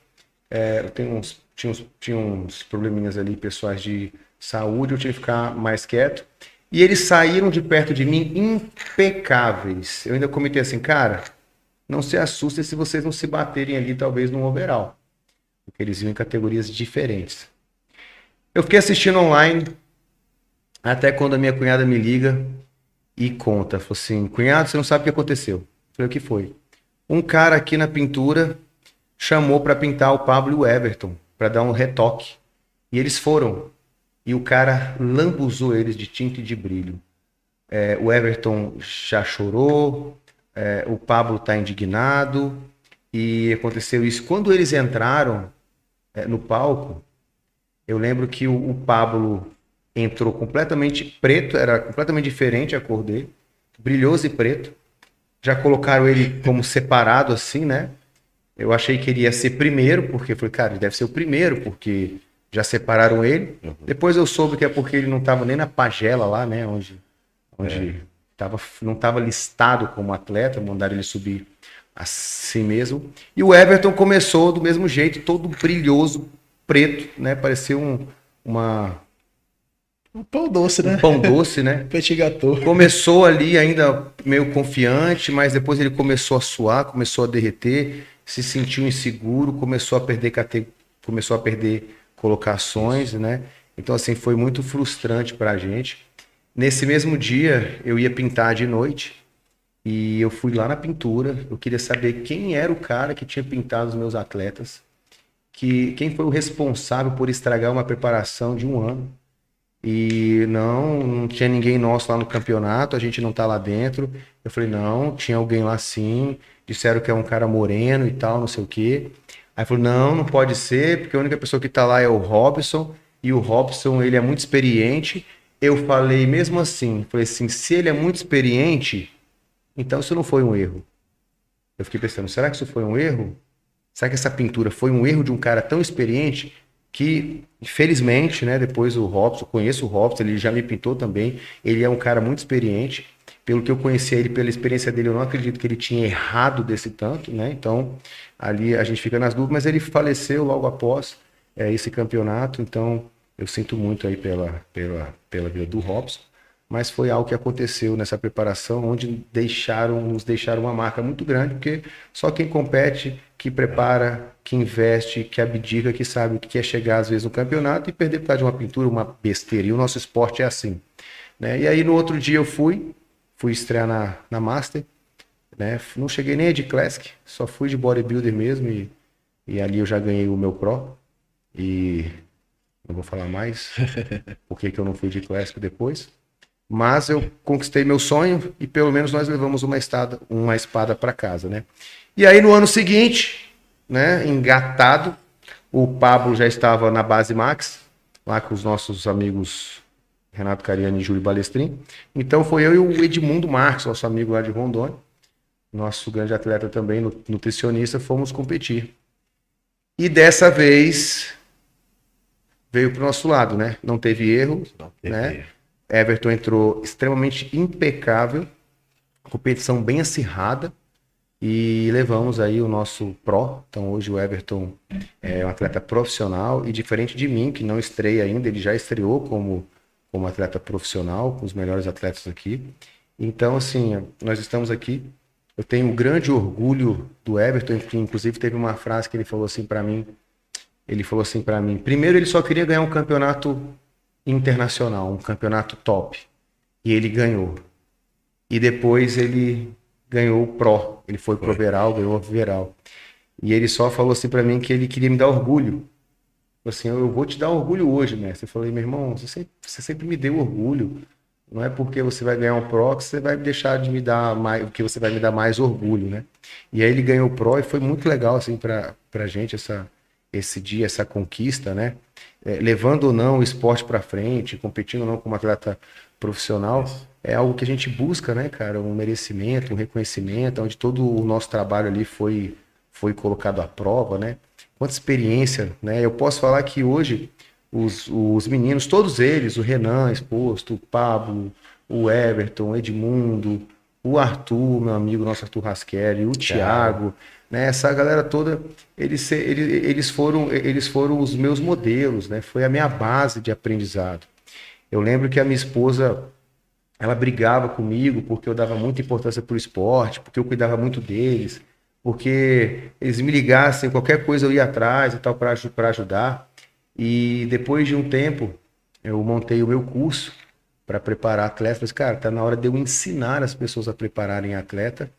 É, eu tenho uns, tinha, uns, tinha uns probleminhas ali pessoais de saúde, eu tinha que ficar mais quieto. E eles saíram de perto de mim impecáveis. Eu ainda comentei assim, cara, não se assustem se vocês não se baterem ali, talvez, no overall. Porque eles iam em categorias diferentes. Eu fiquei assistindo online, até quando a minha cunhada me liga e conta. Falou assim, cunhado, você não sabe o que aconteceu. Falei, o que foi? Um cara aqui na pintura chamou para pintar o Pablo e o Everton, para dar um retoque. E eles foram. E o cara lambuzou eles de tinta e de brilho. É, o Everton já chorou, é, o Pablo está indignado e aconteceu isso. Quando eles entraram é, no palco, Eu lembro que o, o Pablo entrou completamente preto, era completamente diferente a cor dele, brilhoso e preto. Já colocaram ele como separado assim, né? Eu achei que ele ia ser primeiro, porque falei, cara, ele deve ser o primeiro, porque já separaram ele. Uhum. Depois eu soube que é porque ele não estava nem na pagela lá, né? Onde, onde é. tava, não estava listado como atleta, mandaram ele subir assim mesmo. E o Everton começou do mesmo jeito, todo brilhoso, preto, né? Parecia um, uma. Um pão doce, né? Um pão doce, né? <laughs> Petit gâteau. Começou ali ainda meio confiante, mas depois ele começou a suar, começou a derreter, se sentiu inseguro, começou a perder cate... começou a perder colocações, né? Então assim foi muito frustrante para a gente. Nesse mesmo dia eu ia pintar de noite e eu fui lá na pintura. Eu queria saber quem era o cara que tinha pintado os meus atletas que quem foi o responsável por estragar uma preparação de um ano. E não, não tinha ninguém nosso lá no campeonato, a gente não tá lá dentro. Eu falei, não, tinha alguém lá sim. Disseram que é um cara moreno e tal, não sei o quê. Aí falou, não, não pode ser, porque a única pessoa que tá lá é o Robson, e o Robson, ele é muito experiente. Eu falei, mesmo assim, falei assim, se ele é muito experiente, então isso não foi um erro. Eu fiquei pensando, será que isso foi um erro? Será que essa pintura foi um erro de um cara tão experiente que, infelizmente, né, depois o Robson, conheço o Robson, ele já me pintou também, ele é um cara muito experiente, pelo que eu conheci ele, pela experiência dele, eu não acredito que ele tinha errado desse tanto, né, então ali a gente fica nas dúvidas, mas ele faleceu logo após é, esse campeonato, então eu sinto muito aí pela, pela, pela vida do Robson, mas foi algo que aconteceu nessa preparação, onde deixaram, nos deixaram uma marca muito grande, porque só quem compete, que prepara, que investe, que abdica, que sabe o que é chegar às vezes no campeonato e perder por causa de uma pintura, uma besteira. E o nosso esporte é assim. Né? E aí no outro dia eu fui, fui estrear na, na Master, né? não cheguei nem a de Classic, só fui de bodybuilder mesmo e, e ali eu já ganhei o meu Pro. E não vou falar mais <laughs> porque que eu não fui de Classic depois. Mas eu conquistei meu sonho e pelo menos nós levamos uma, estada, uma espada para casa, né? E aí no ano seguinte, né, engatado, o Pablo já estava na base Max, lá com os nossos amigos Renato Cariani e Júlio Balestrin. Então foi eu e o Edmundo Marques, nosso amigo lá de Rondônia, nosso grande atleta também, nutricionista, fomos competir. E dessa vez veio para o nosso lado, né? Não teve erro, Não teve né? Erro. Everton entrou extremamente impecável, competição bem acirrada e levamos aí o nosso Pro. Então hoje o Everton é um atleta profissional e diferente de mim, que não estreia ainda, ele já estreou como, como atleta profissional, com os melhores atletas aqui. Então, assim, nós estamos aqui. Eu tenho um grande orgulho do Everton, que inclusive teve uma frase que ele falou assim para mim. Ele falou assim para mim: primeiro ele só queria ganhar um campeonato internacional, um campeonato top. E ele ganhou. E depois ele ganhou o Pro. Ele foi pro Veral, ganhou o Veral. E ele só falou assim para mim que ele queria me dar orgulho. Assim, eu vou te dar orgulho hoje, mestre. Eu falei, meu irmão, você sempre, você sempre me deu orgulho. Não é porque você vai ganhar um Pro que você vai deixar de me dar mais, que você vai me dar mais orgulho, né? E aí ele ganhou o Pro e foi muito legal assim para pra gente essa esse dia, essa conquista, né? É, levando ou não o esporte para frente, competindo ou não como atleta profissional, é algo que a gente busca, né, cara? Um merecimento, um reconhecimento, onde todo o nosso trabalho ali foi, foi colocado à prova, né? Quanta experiência, né? Eu posso falar que hoje os, os meninos, todos eles, o Renan exposto, o Pablo, o Everton, o Edmundo, o Arthur, meu amigo, nosso Arthur Rasqueri, o Thiago, né? Essa galera toda, eles, eles, foram, eles foram os meus modelos, né? Foi a minha base de aprendizado. Eu lembro que a minha esposa, ela brigava comigo porque eu dava muita importância para o esporte, porque eu cuidava muito deles, porque eles me ligassem, qualquer coisa eu ia atrás e tal para ajudar. E depois de um tempo, eu montei o meu curso para preparar atletas. Falei, cara, tá na hora de eu ensinar as pessoas a prepararem atleta.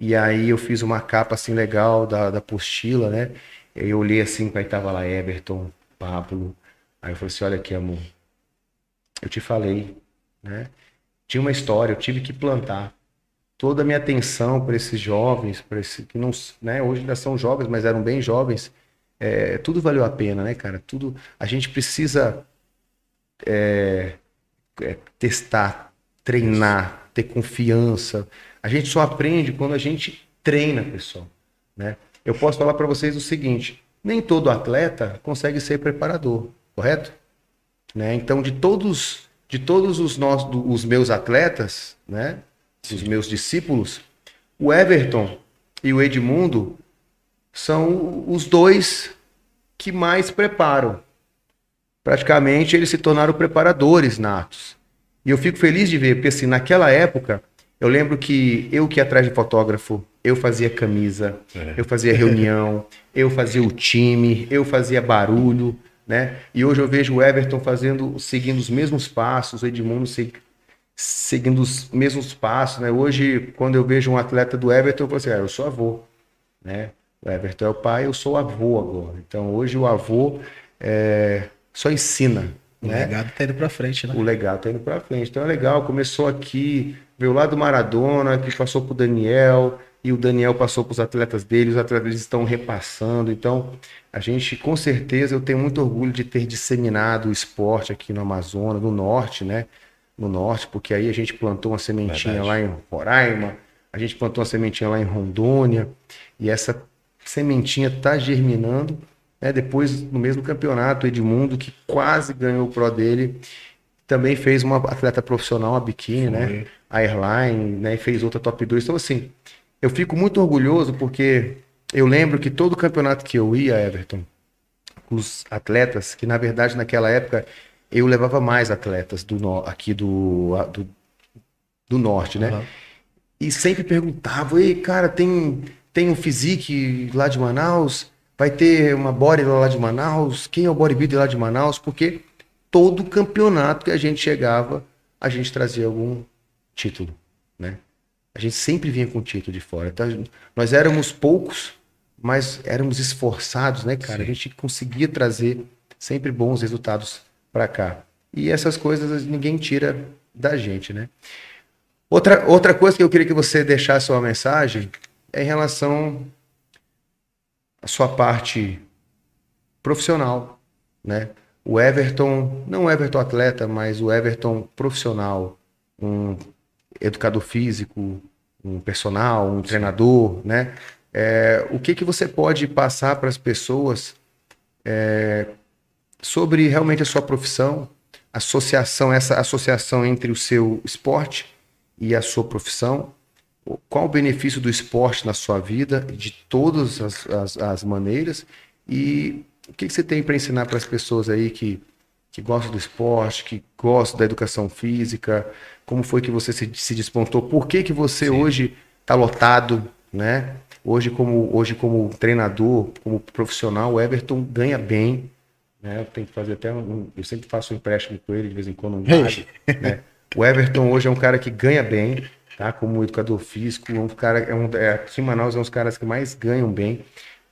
E aí eu fiz uma capa assim legal da, da apostila, né? Eu olhei assim, aí tava lá Everton, Pablo. Aí eu falei assim, olha aqui, amor. Eu te falei, né? Tinha uma história, eu tive que plantar toda a minha atenção para esses jovens, para esses que não, né, hoje ainda são jovens, mas eram bem jovens. é, tudo valeu a pena, né, cara? Tudo. A gente precisa é, é, testar, treinar, ter confiança. A gente só aprende quando a gente treina, pessoal. Né? Eu posso falar para vocês o seguinte: nem todo atleta consegue ser preparador, correto? Né? Então, de todos, de todos os, nossos, os meus atletas, né, os meus discípulos, o Everton e o Edmundo são os dois que mais preparam. Praticamente eles se tornaram preparadores natos. E eu fico feliz de ver, porque assim, naquela época, eu lembro que eu que ia atrás de fotógrafo, eu fazia camisa, é. eu fazia reunião, eu fazia o time, eu fazia barulho, né? E hoje eu vejo o Everton fazendo, seguindo os mesmos passos, o Edmundo seguindo os mesmos passos, né? Hoje, quando eu vejo um atleta do Everton, eu falo assim, ah, eu sou avô, né? O Everton é o pai, eu sou avô agora. Então, hoje o avô é, só ensina. O né? legado tá indo para frente, né? O legado tá indo para frente. Então é legal, começou aqui, veio lá do Maradona, que passou pro Daniel, e o Daniel passou para os atletas dele, os atletas estão repassando. Então, a gente, com certeza, eu tenho muito orgulho de ter disseminado o esporte aqui no Amazonas, no norte, né? No norte, porque aí a gente plantou uma sementinha Verdade. lá em Roraima, a gente plantou uma sementinha lá em Rondônia, e essa sementinha está germinando. Né? Depois, no mesmo campeonato, o Edmundo, que quase ganhou o Pro dele, também fez uma atleta profissional, a biquíni, né? A Airline, né? E fez outra top 2. Então, assim, eu fico muito orgulhoso porque eu lembro que todo campeonato que eu ia, Everton, os atletas, que na verdade naquela época eu levava mais atletas do aqui do, do, do norte, né? Uhum. E sempre perguntavam, ei, cara, tem tem um physique lá de Manaus, vai ter uma body lá de Manaus, quem é o bodybuilder lá de Manaus? Porque todo campeonato que a gente chegava, a gente trazia algum título? A gente sempre vinha com título de fora. Então, nós éramos poucos, mas éramos esforçados, né, cara? Sim. A gente conseguia trazer sempre bons resultados para cá. E essas coisas ninguém tira da gente, né? Outra, outra coisa que eu queria que você deixasse uma mensagem é em relação à sua parte profissional, né? O Everton, não o Everton atleta, mas o Everton profissional, um educador físico, um personal, um treinador, né? É, o que, que você pode passar para as pessoas é, sobre realmente a sua profissão, associação, essa associação entre o seu esporte e a sua profissão, qual o benefício do esporte na sua vida, de todas as, as, as maneiras, e o que, que você tem para ensinar para as pessoas aí que, que gostam do esporte, que gostam da educação física, como foi que você se, se despontou, por que, que você Sim. hoje está lotado, né? Hoje como, hoje, como treinador, como profissional, o Everton ganha bem. Né? Eu tenho que fazer até um, Eu sempre faço um empréstimo com ele de vez em quando. Um né? O Everton hoje é um cara que ganha bem tá? Como educador físico, um cara é um é, aqui em Manaus é um dos caras que mais ganham bem,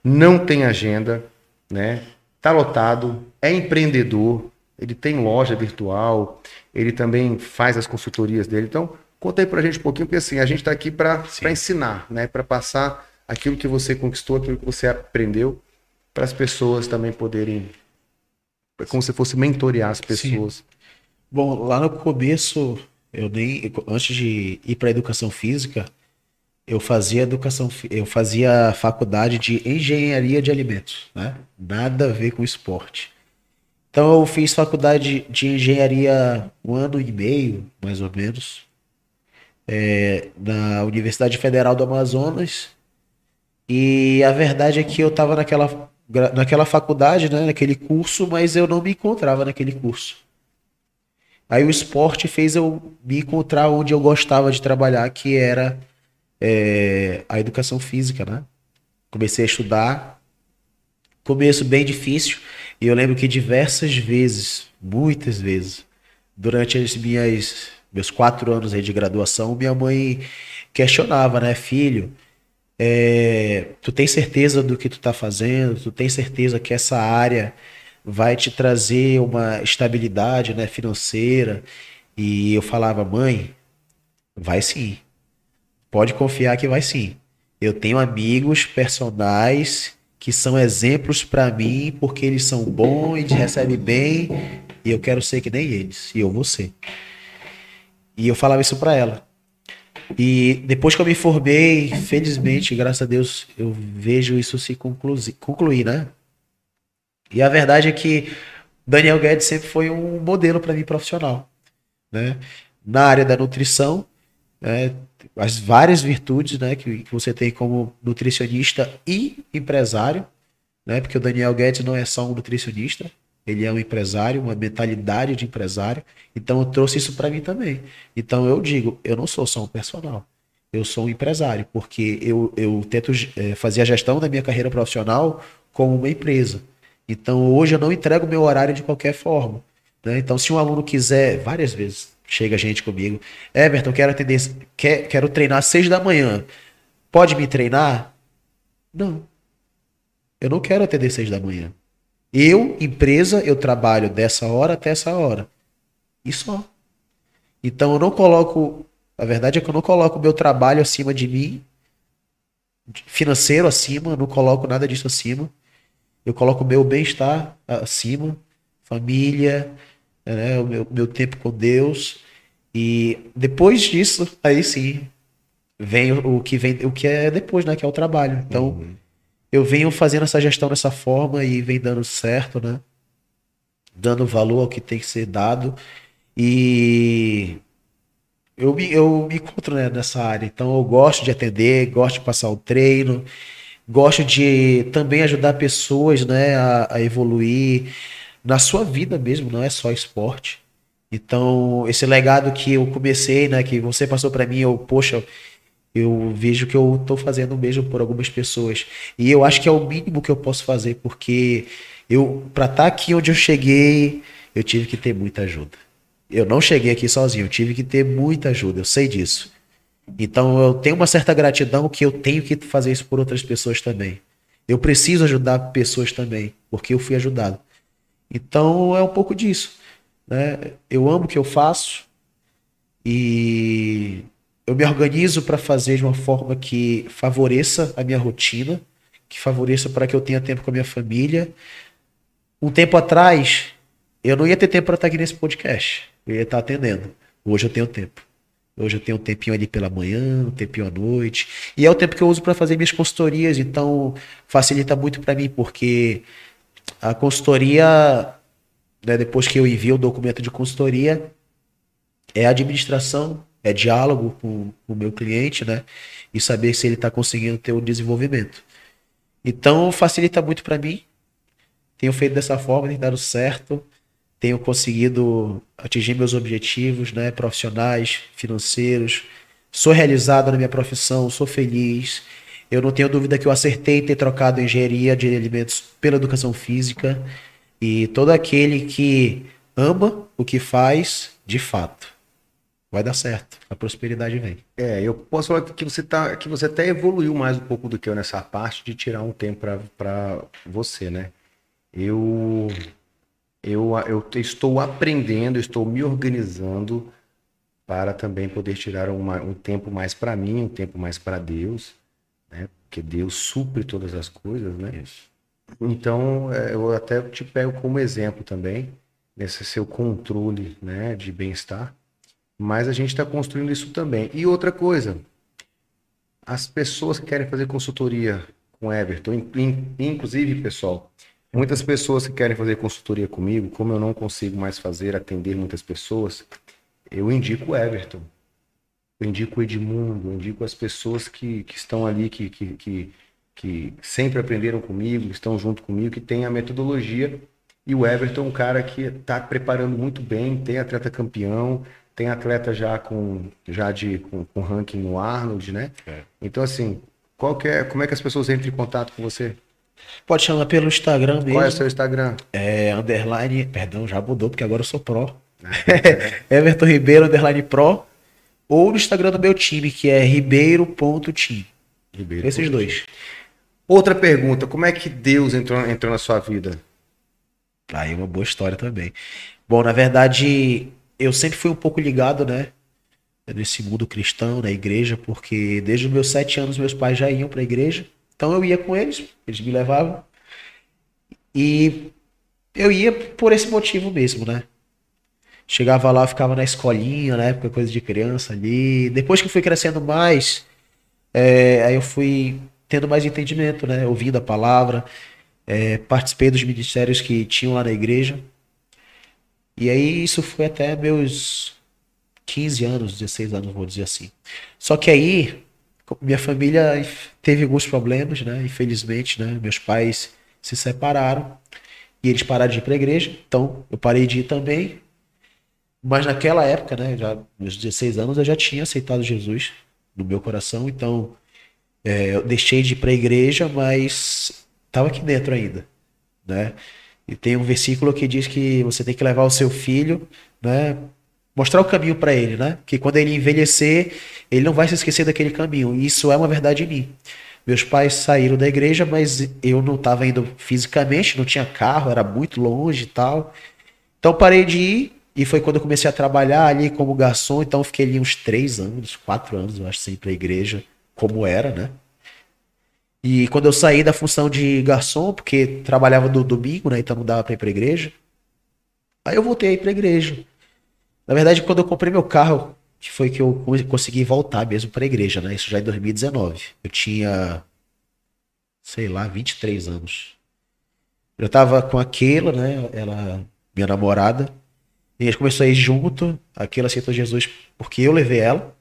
não tem agenda, né? Tá lotado, é empreendedor, ele tem loja virtual, ele também faz as consultorias dele. Então, conta aí pra gente um pouquinho, porque assim, a gente está aqui para ensinar, né? Para passar aquilo que você conquistou, aquilo que você aprendeu, para as pessoas também poderem, como se fosse mentorear as pessoas. Sim. Bom, lá no começo eu nem antes de ir para educação física, eu fazia educação, eu fazia faculdade de engenharia de alimentos, né? Nada a ver com esporte. Então eu fiz faculdade de engenharia um ano e meio, mais ou menos, é, na Universidade Federal do Amazonas. E a verdade é que eu estava naquela, naquela faculdade, né, naquele curso, mas eu não me encontrava naquele curso. Aí o esporte fez eu me encontrar onde eu gostava de trabalhar, que era é, a educação física, né? Comecei a estudar, começo bem difícil, e eu lembro que diversas vezes, muitas vezes, durante as minhas meus quatro anos aí de graduação, minha mãe questionava, né, filho, é, tu tem certeza do que tu tá fazendo? Tu tem certeza que essa área vai te trazer uma estabilidade né, financeira. E eu falava, mãe, vai sim. Pode confiar que vai sim. Eu tenho amigos personagens que são exemplos para mim, porque eles são bons, eles recebem bem, e eu quero ser que nem eles, e eu vou ser. E eu falava isso para ela. E depois que eu me formei, felizmente, graças a Deus, eu vejo isso se concluir, né? E a verdade é que Daniel Guedes sempre foi um modelo para mim profissional, né? Na área da nutrição, né? As várias virtudes, né, que, que você tem como nutricionista e empresário, né? Porque o Daniel Guedes não é só um nutricionista, ele é um empresário, uma mentalidade de empresário. Então eu trouxe isso para mim também. Então eu digo, eu não sou só um personal, eu sou um empresário, porque eu, eu tento é, fazer a gestão da minha carreira profissional como uma empresa. Então hoje eu não entrego meu horário de qualquer forma. Né? Então se um aluno quiser, várias vezes chega gente comigo, Everton, quero atender, quer, quero treinar às seis da manhã. Pode me treinar? Não. Eu não quero atender seis da manhã. Eu, empresa, eu trabalho dessa hora até essa hora. E só. Então eu não coloco. A verdade é que eu não coloco o meu trabalho acima de mim, financeiro acima, não coloco nada disso acima. Eu coloco o meu bem-estar acima, família, né, o meu, meu tempo com Deus. E depois disso, aí sim, vem o, que vem, o que é depois, né? Que é o trabalho. Então, uhum. eu venho fazendo essa gestão dessa forma e vem dando certo, né? Dando valor ao que tem que ser dado. E eu me, eu me encontro né, nessa área. Então, eu gosto de atender, gosto de passar o treino, gosto de também ajudar pessoas né, a, a evoluir na sua vida mesmo, não é só esporte. Então, esse legado que eu comecei, né, que você passou para mim, eu, poxa, eu vejo que eu tô fazendo mesmo por algumas pessoas. E eu acho que é o mínimo que eu posso fazer, porque eu para estar tá aqui onde eu cheguei, eu tive que ter muita ajuda. Eu não cheguei aqui sozinho, eu tive que ter muita ajuda, eu sei disso. Então eu tenho uma certa gratidão que eu tenho que fazer isso por outras pessoas também. Eu preciso ajudar pessoas também, porque eu fui ajudado. Então é um pouco disso. Né? Eu amo o que eu faço e eu me organizo para fazer de uma forma que favoreça a minha rotina, que favoreça para que eu tenha tempo com a minha família. Um tempo atrás, eu não ia ter tempo para estar aqui nesse podcast. Eu ia estar atendendo. Hoje eu tenho tempo. Hoje eu tenho um tempinho ali pela manhã, um tempinho à noite. E é o tempo que eu uso para fazer minhas consultorias, então facilita muito para mim, porque a consultoria, né, depois que eu envio o documento de consultoria, é administração, é diálogo com, com o meu cliente, né? E saber se ele está conseguindo ter o um desenvolvimento. Então facilita muito para mim. Tenho feito dessa forma, tem dado certo. Tenho conseguido atingir meus objetivos, né? Profissionais, financeiros. Sou realizado na minha profissão, sou feliz. Eu não tenho dúvida que eu acertei ter trocado engenharia de alimentos pela educação física. E todo aquele que ama o que faz, de fato, vai dar certo. A prosperidade vem. É, eu posso falar que você tá, que você até evoluiu mais um pouco do que eu nessa parte de tirar um tempo para você, né? Eu, eu, eu estou aprendendo, estou me organizando para também poder tirar uma, um tempo mais para mim, um tempo mais para Deus Porque Deus supre todas as coisas, né? Isso. Então, é, eu até te pego como exemplo também, nesse seu controle né, de bem-estar. Mas a gente está construindo isso também. E outra coisa, as pessoas que querem fazer consultoria com Everton, inclusive, pessoal, muitas pessoas que querem fazer consultoria comigo, como eu não consigo mais fazer, atender muitas pessoas, eu indico o Everton eu indico o Edmundo, eu indico as pessoas que, que estão ali, que, que, que, que sempre aprenderam comigo, estão junto comigo, que tem a metodologia. E o Everton é um cara que está preparando muito bem, tem atleta campeão, tem atleta já com já de com, com ranking no Arnold, né? É. Então assim, qual que é, como é que as pessoas entram em contato com você? Pode chamar pelo Instagram mesmo. Qual é o seu Instagram? É underline, perdão, já mudou porque agora eu sou pro. Ah, é. <laughs> Everton Ribeiro underline pro ou no Instagram do meu time, que é ribeiro.team. Ribeiro. Esses dois. Outra pergunta, como é que Deus entrou, entrou na sua vida? Aí uma boa história também. Bom, na verdade, eu sempre fui um pouco ligado, né? Nesse mundo cristão, na igreja, porque desde os meus sete anos meus pais já iam para a igreja. Então eu ia com eles, eles me levavam. E eu ia por esse motivo mesmo, né? Chegava lá, ficava na escolinha, na época, coisa de criança ali. Depois que fui crescendo mais, é, aí eu fui tendo mais entendimento, né? Ouvindo a palavra, é, participei dos ministérios que tinham lá na igreja. E aí isso foi até meus 15 anos, 16 anos, vou dizer assim. Só que aí, minha família teve alguns problemas, né? Infelizmente, né? Meus pais se separaram e eles pararam de ir para a igreja. Então, eu parei de ir também. Mas naquela época, né? Já meus 16 anos, eu já tinha aceitado Jesus no meu coração. Então, é, eu deixei de ir para a igreja, mas estava aqui dentro ainda, né? E tem um versículo que diz que você tem que levar o seu filho, né? Mostrar o caminho para ele, né? Que quando ele envelhecer, ele não vai se esquecer daquele caminho. E isso é uma verdade em mim. Meus pais saíram da igreja, mas eu não estava indo fisicamente, não tinha carro, era muito longe e tal. Então parei de ir e foi quando eu comecei a trabalhar ali como garçom. Então fiquei ali uns três anos, quatro anos, eu acho, sem ir para a igreja, como era, né? E quando eu saí da função de garçom, porque trabalhava no domingo, né? Então não dava para ir para a igreja. Aí eu voltei a ir para a igreja. Na verdade, quando eu comprei meu carro, que foi que eu consegui voltar mesmo para a igreja, né? Isso já em 2019. Eu tinha, sei lá, 23 anos. Eu tava com aquela, né? Ela, minha namorada. E a gente começou a ir junto. Aquela aceitou Jesus porque eu levei ela.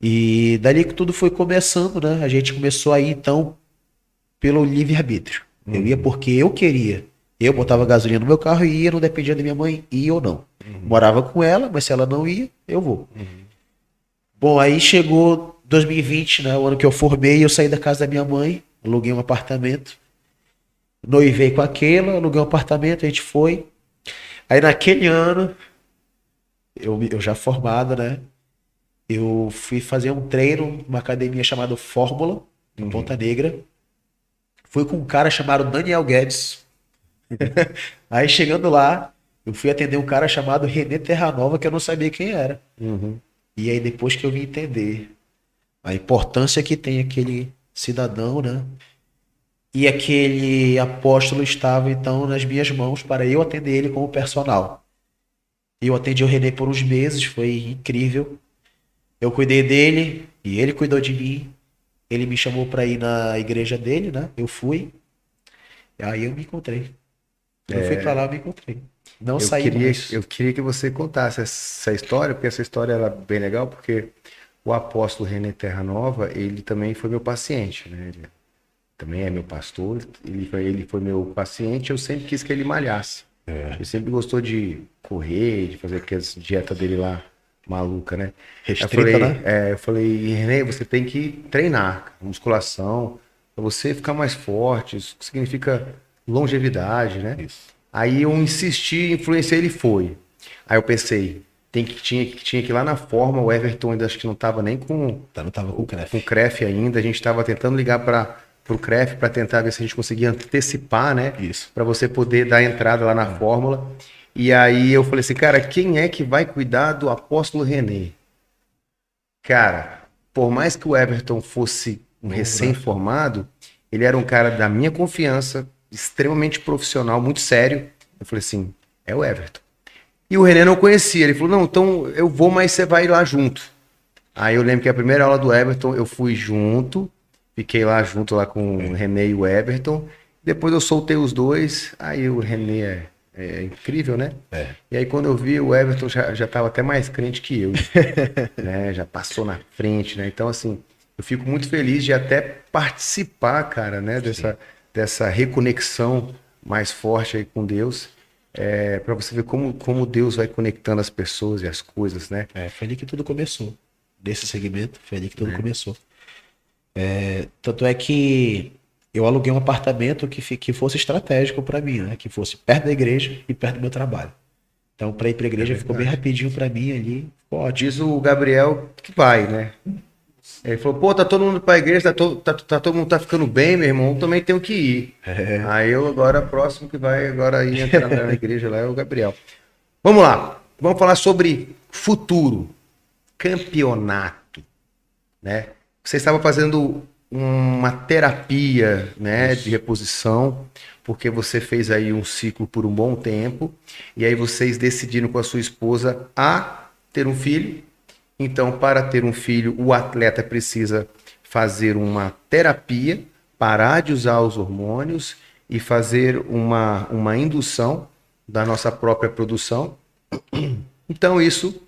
E dali que tudo foi começando, né? A gente começou a ir, então, pelo livre-arbítrio. Uhum. Eu ia porque eu queria. Eu botava gasolina no meu carro e ia, não dependia da minha mãe, ia ou não. Uhum. Morava com ela, mas se ela não ia, eu vou. Uhum. Bom, aí chegou 2020, né? O ano que eu formei, eu saí da casa da minha mãe, aluguei um apartamento. Noivei com aquela, aluguei um apartamento, a gente foi. Aí naquele ano, eu, eu já formado, né? Eu fui fazer um treino numa academia chamada Fórmula, em uhum. Ponta Negra. Fui com um cara chamado Daniel Guedes. <laughs> Aí chegando lá, eu fui atender um cara chamado René Terranova, que eu não sabia quem era. Uhum. E aí depois que eu vim entender a importância que tem aquele cidadão, né? E aquele apóstolo estava então nas minhas mãos para eu atender ele como personal. Eu atendi o René por uns meses, foi incrível. Eu cuidei dele e ele cuidou de mim. Ele me chamou para ir na igreja dele, né? Eu fui. E aí eu me encontrei. Eu é... fui para lá, eu me encontrei. Não eu saí queria, mais. Eu queria que você contasse essa história, porque essa história era bem legal, porque o apóstolo René Terra Nova, ele também foi meu paciente, né? Ele também é meu pastor, ele foi, ele foi meu paciente, eu sempre quis que ele malhasse. É. Ele sempre gostou de correr, de fazer aquelas dieta dele lá maluca, né? Restrita, eu falei, né? É, eu falei, René, você tem que treinar musculação, para você ficar mais forte, isso significa longevidade, né? Isso. Aí eu insisti, influenciei, ele foi. Aí eu pensei, tem que tinha, tinha que ir lá na forma, o Everton ainda acho que não estava nem com tá, não tava com o CREF. Com o CREF ainda, a gente estava tentando ligar para o CREF para tentar ver se a gente conseguia antecipar, né? Isso. Para você poder dar entrada lá na fórmula. E aí eu falei assim, cara, quem é que vai cuidar do apóstolo René? Cara, por mais que o Everton fosse um recém-formado, ele era um cara da minha confiança, extremamente profissional, muito sério. Eu falei assim, é o Everton. E o René não conhecia. Ele falou, não, então eu vou, mas você vai lá junto. Aí eu lembro que a primeira aula do Everton eu fui junto, fiquei lá junto lá com o René e o Everton. Depois eu soltei os dois, aí o René é é incrível, né? É. E aí quando eu vi o Everton já já estava até mais crente que eu, <laughs> né? Já passou na frente, né? Então assim, eu fico muito feliz de até participar, cara, né? Dessa dessa reconexão mais forte aí com Deus, é, para você ver como como Deus vai conectando as pessoas e as coisas, né? É, foi ali que tudo começou. Desse segmento, foi ali que tudo é. começou. É, tanto é que eu aluguei um apartamento que, que fosse estratégico para mim, né? Que fosse perto da igreja e perto do meu trabalho. Então, para ir para a igreja é ficou bem rapidinho para mim ali. Pô, diz o Gabriel que vai, né? Ele falou, pô, tá todo mundo para a igreja, tá, to, tá, tá, todo mundo tá ficando bem, meu irmão, também tenho que ir. É. Aí eu agora, próximo que vai agora ir <laughs> entrar na igreja lá é o Gabriel. Vamos lá, vamos falar sobre futuro, campeonato, né? Você estava fazendo uma terapia, né, de reposição, porque você fez aí um ciclo por um bom tempo e aí vocês decidiram com a sua esposa a ter um filho. Então, para ter um filho, o atleta precisa fazer uma terapia, parar de usar os hormônios e fazer uma, uma indução da nossa própria produção. Então, isso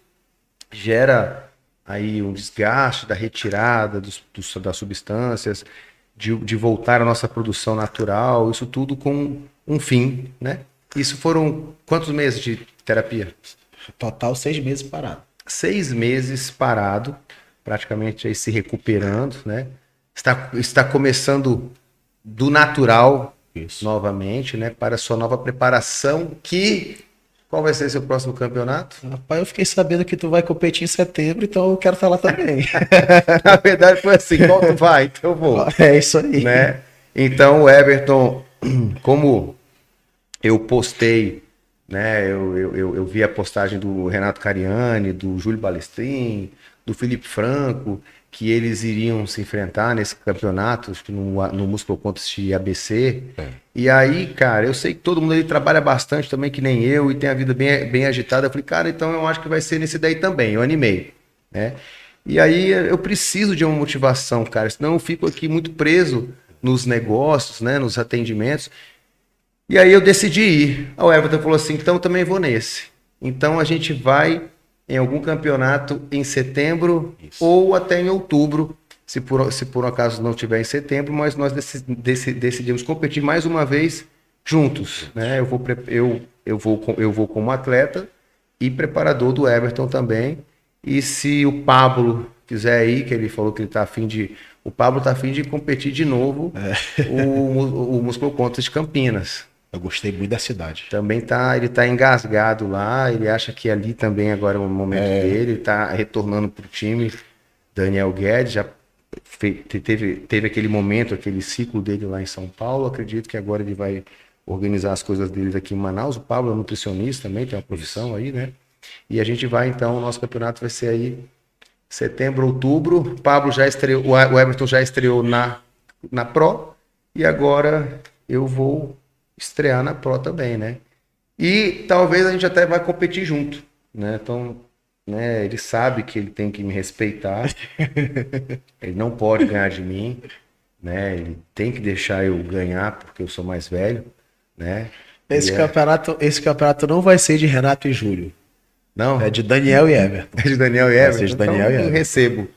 gera aí um desgaste da retirada dos, dos, das substâncias, de, de voltar à nossa produção natural, isso tudo com um fim, né? Isso foram quantos meses de terapia? Total seis meses parado. Seis meses parado, praticamente aí se recuperando, né? Está, está começando do natural Isso. novamente, né? Para a sua nova preparação que qual vai ser seu próximo campeonato? Rapaz, eu fiquei sabendo que tu vai competir em setembro, então eu quero estar lá também. <laughs> Na verdade foi assim, qual tu vai? Então eu vou. <laughs> É isso aí. Né? Então Everton, <clears throat> como eu postei, né? Eu, eu, eu, eu vi a postagem do Renato Cariani, do Júlio Balestrin, do Felipe Franco, que eles iriam se enfrentar nesse campeonato, acho que no, no Músculo Contest ABC. É. E aí, cara, eu sei que todo mundo ali trabalha bastante também, que nem eu, e tem a vida bem, bem agitada. Eu falei, cara, então eu acho que vai ser nesse daí também. Eu animei, né? E aí eu preciso de uma motivação, cara, senão eu fico aqui muito preso nos negócios, né, nos atendimentos. E aí eu decidi ir. A Everton falou assim, então eu também vou nesse. Então a gente vai em algum campeonato em setembro Isso. ou até em outubro, se por, se por um acaso não tiver em setembro, mas nós decidimos competir mais uma vez juntos. Né? Eu, vou, eu, eu, vou, eu vou como atleta e preparador do Everton também. E se o Pablo quiser ir, que ele falou que ele está afim de. O Pablo está afim de competir de novo é. o, o, o de Campinas. Eu gostei muito da cidade. Também tá, ele tá engasgado lá, ele acha que ali também agora é o momento é. dele, ele tá retornando pro time. Daniel Guedes já teve, teve aquele momento, aquele ciclo dele lá em São Paulo. Acredito que agora ele vai organizar as coisas dele aqui em Manaus. O Pablo é nutricionista também, tem uma profissão aí, né? E a gente vai então, o nosso campeonato vai ser aí setembro, outubro. O Pablo já estreou, o Everton já estreou na, na Pro. E agora eu vou estrear na Pro também, né? E talvez a gente até vai competir junto, né? Então, né, ele sabe que ele tem que me respeitar. <laughs> ele não pode ganhar de mim, né? Ele tem que deixar eu ganhar porque eu sou mais velho, né? Esse é campeonato, esse campeonato não vai ser de Renato e Júlio. Não. É de Daniel e Everton. É de Daniel e Everton. Vai ser de Daniel então, e Everton. Eu recebo.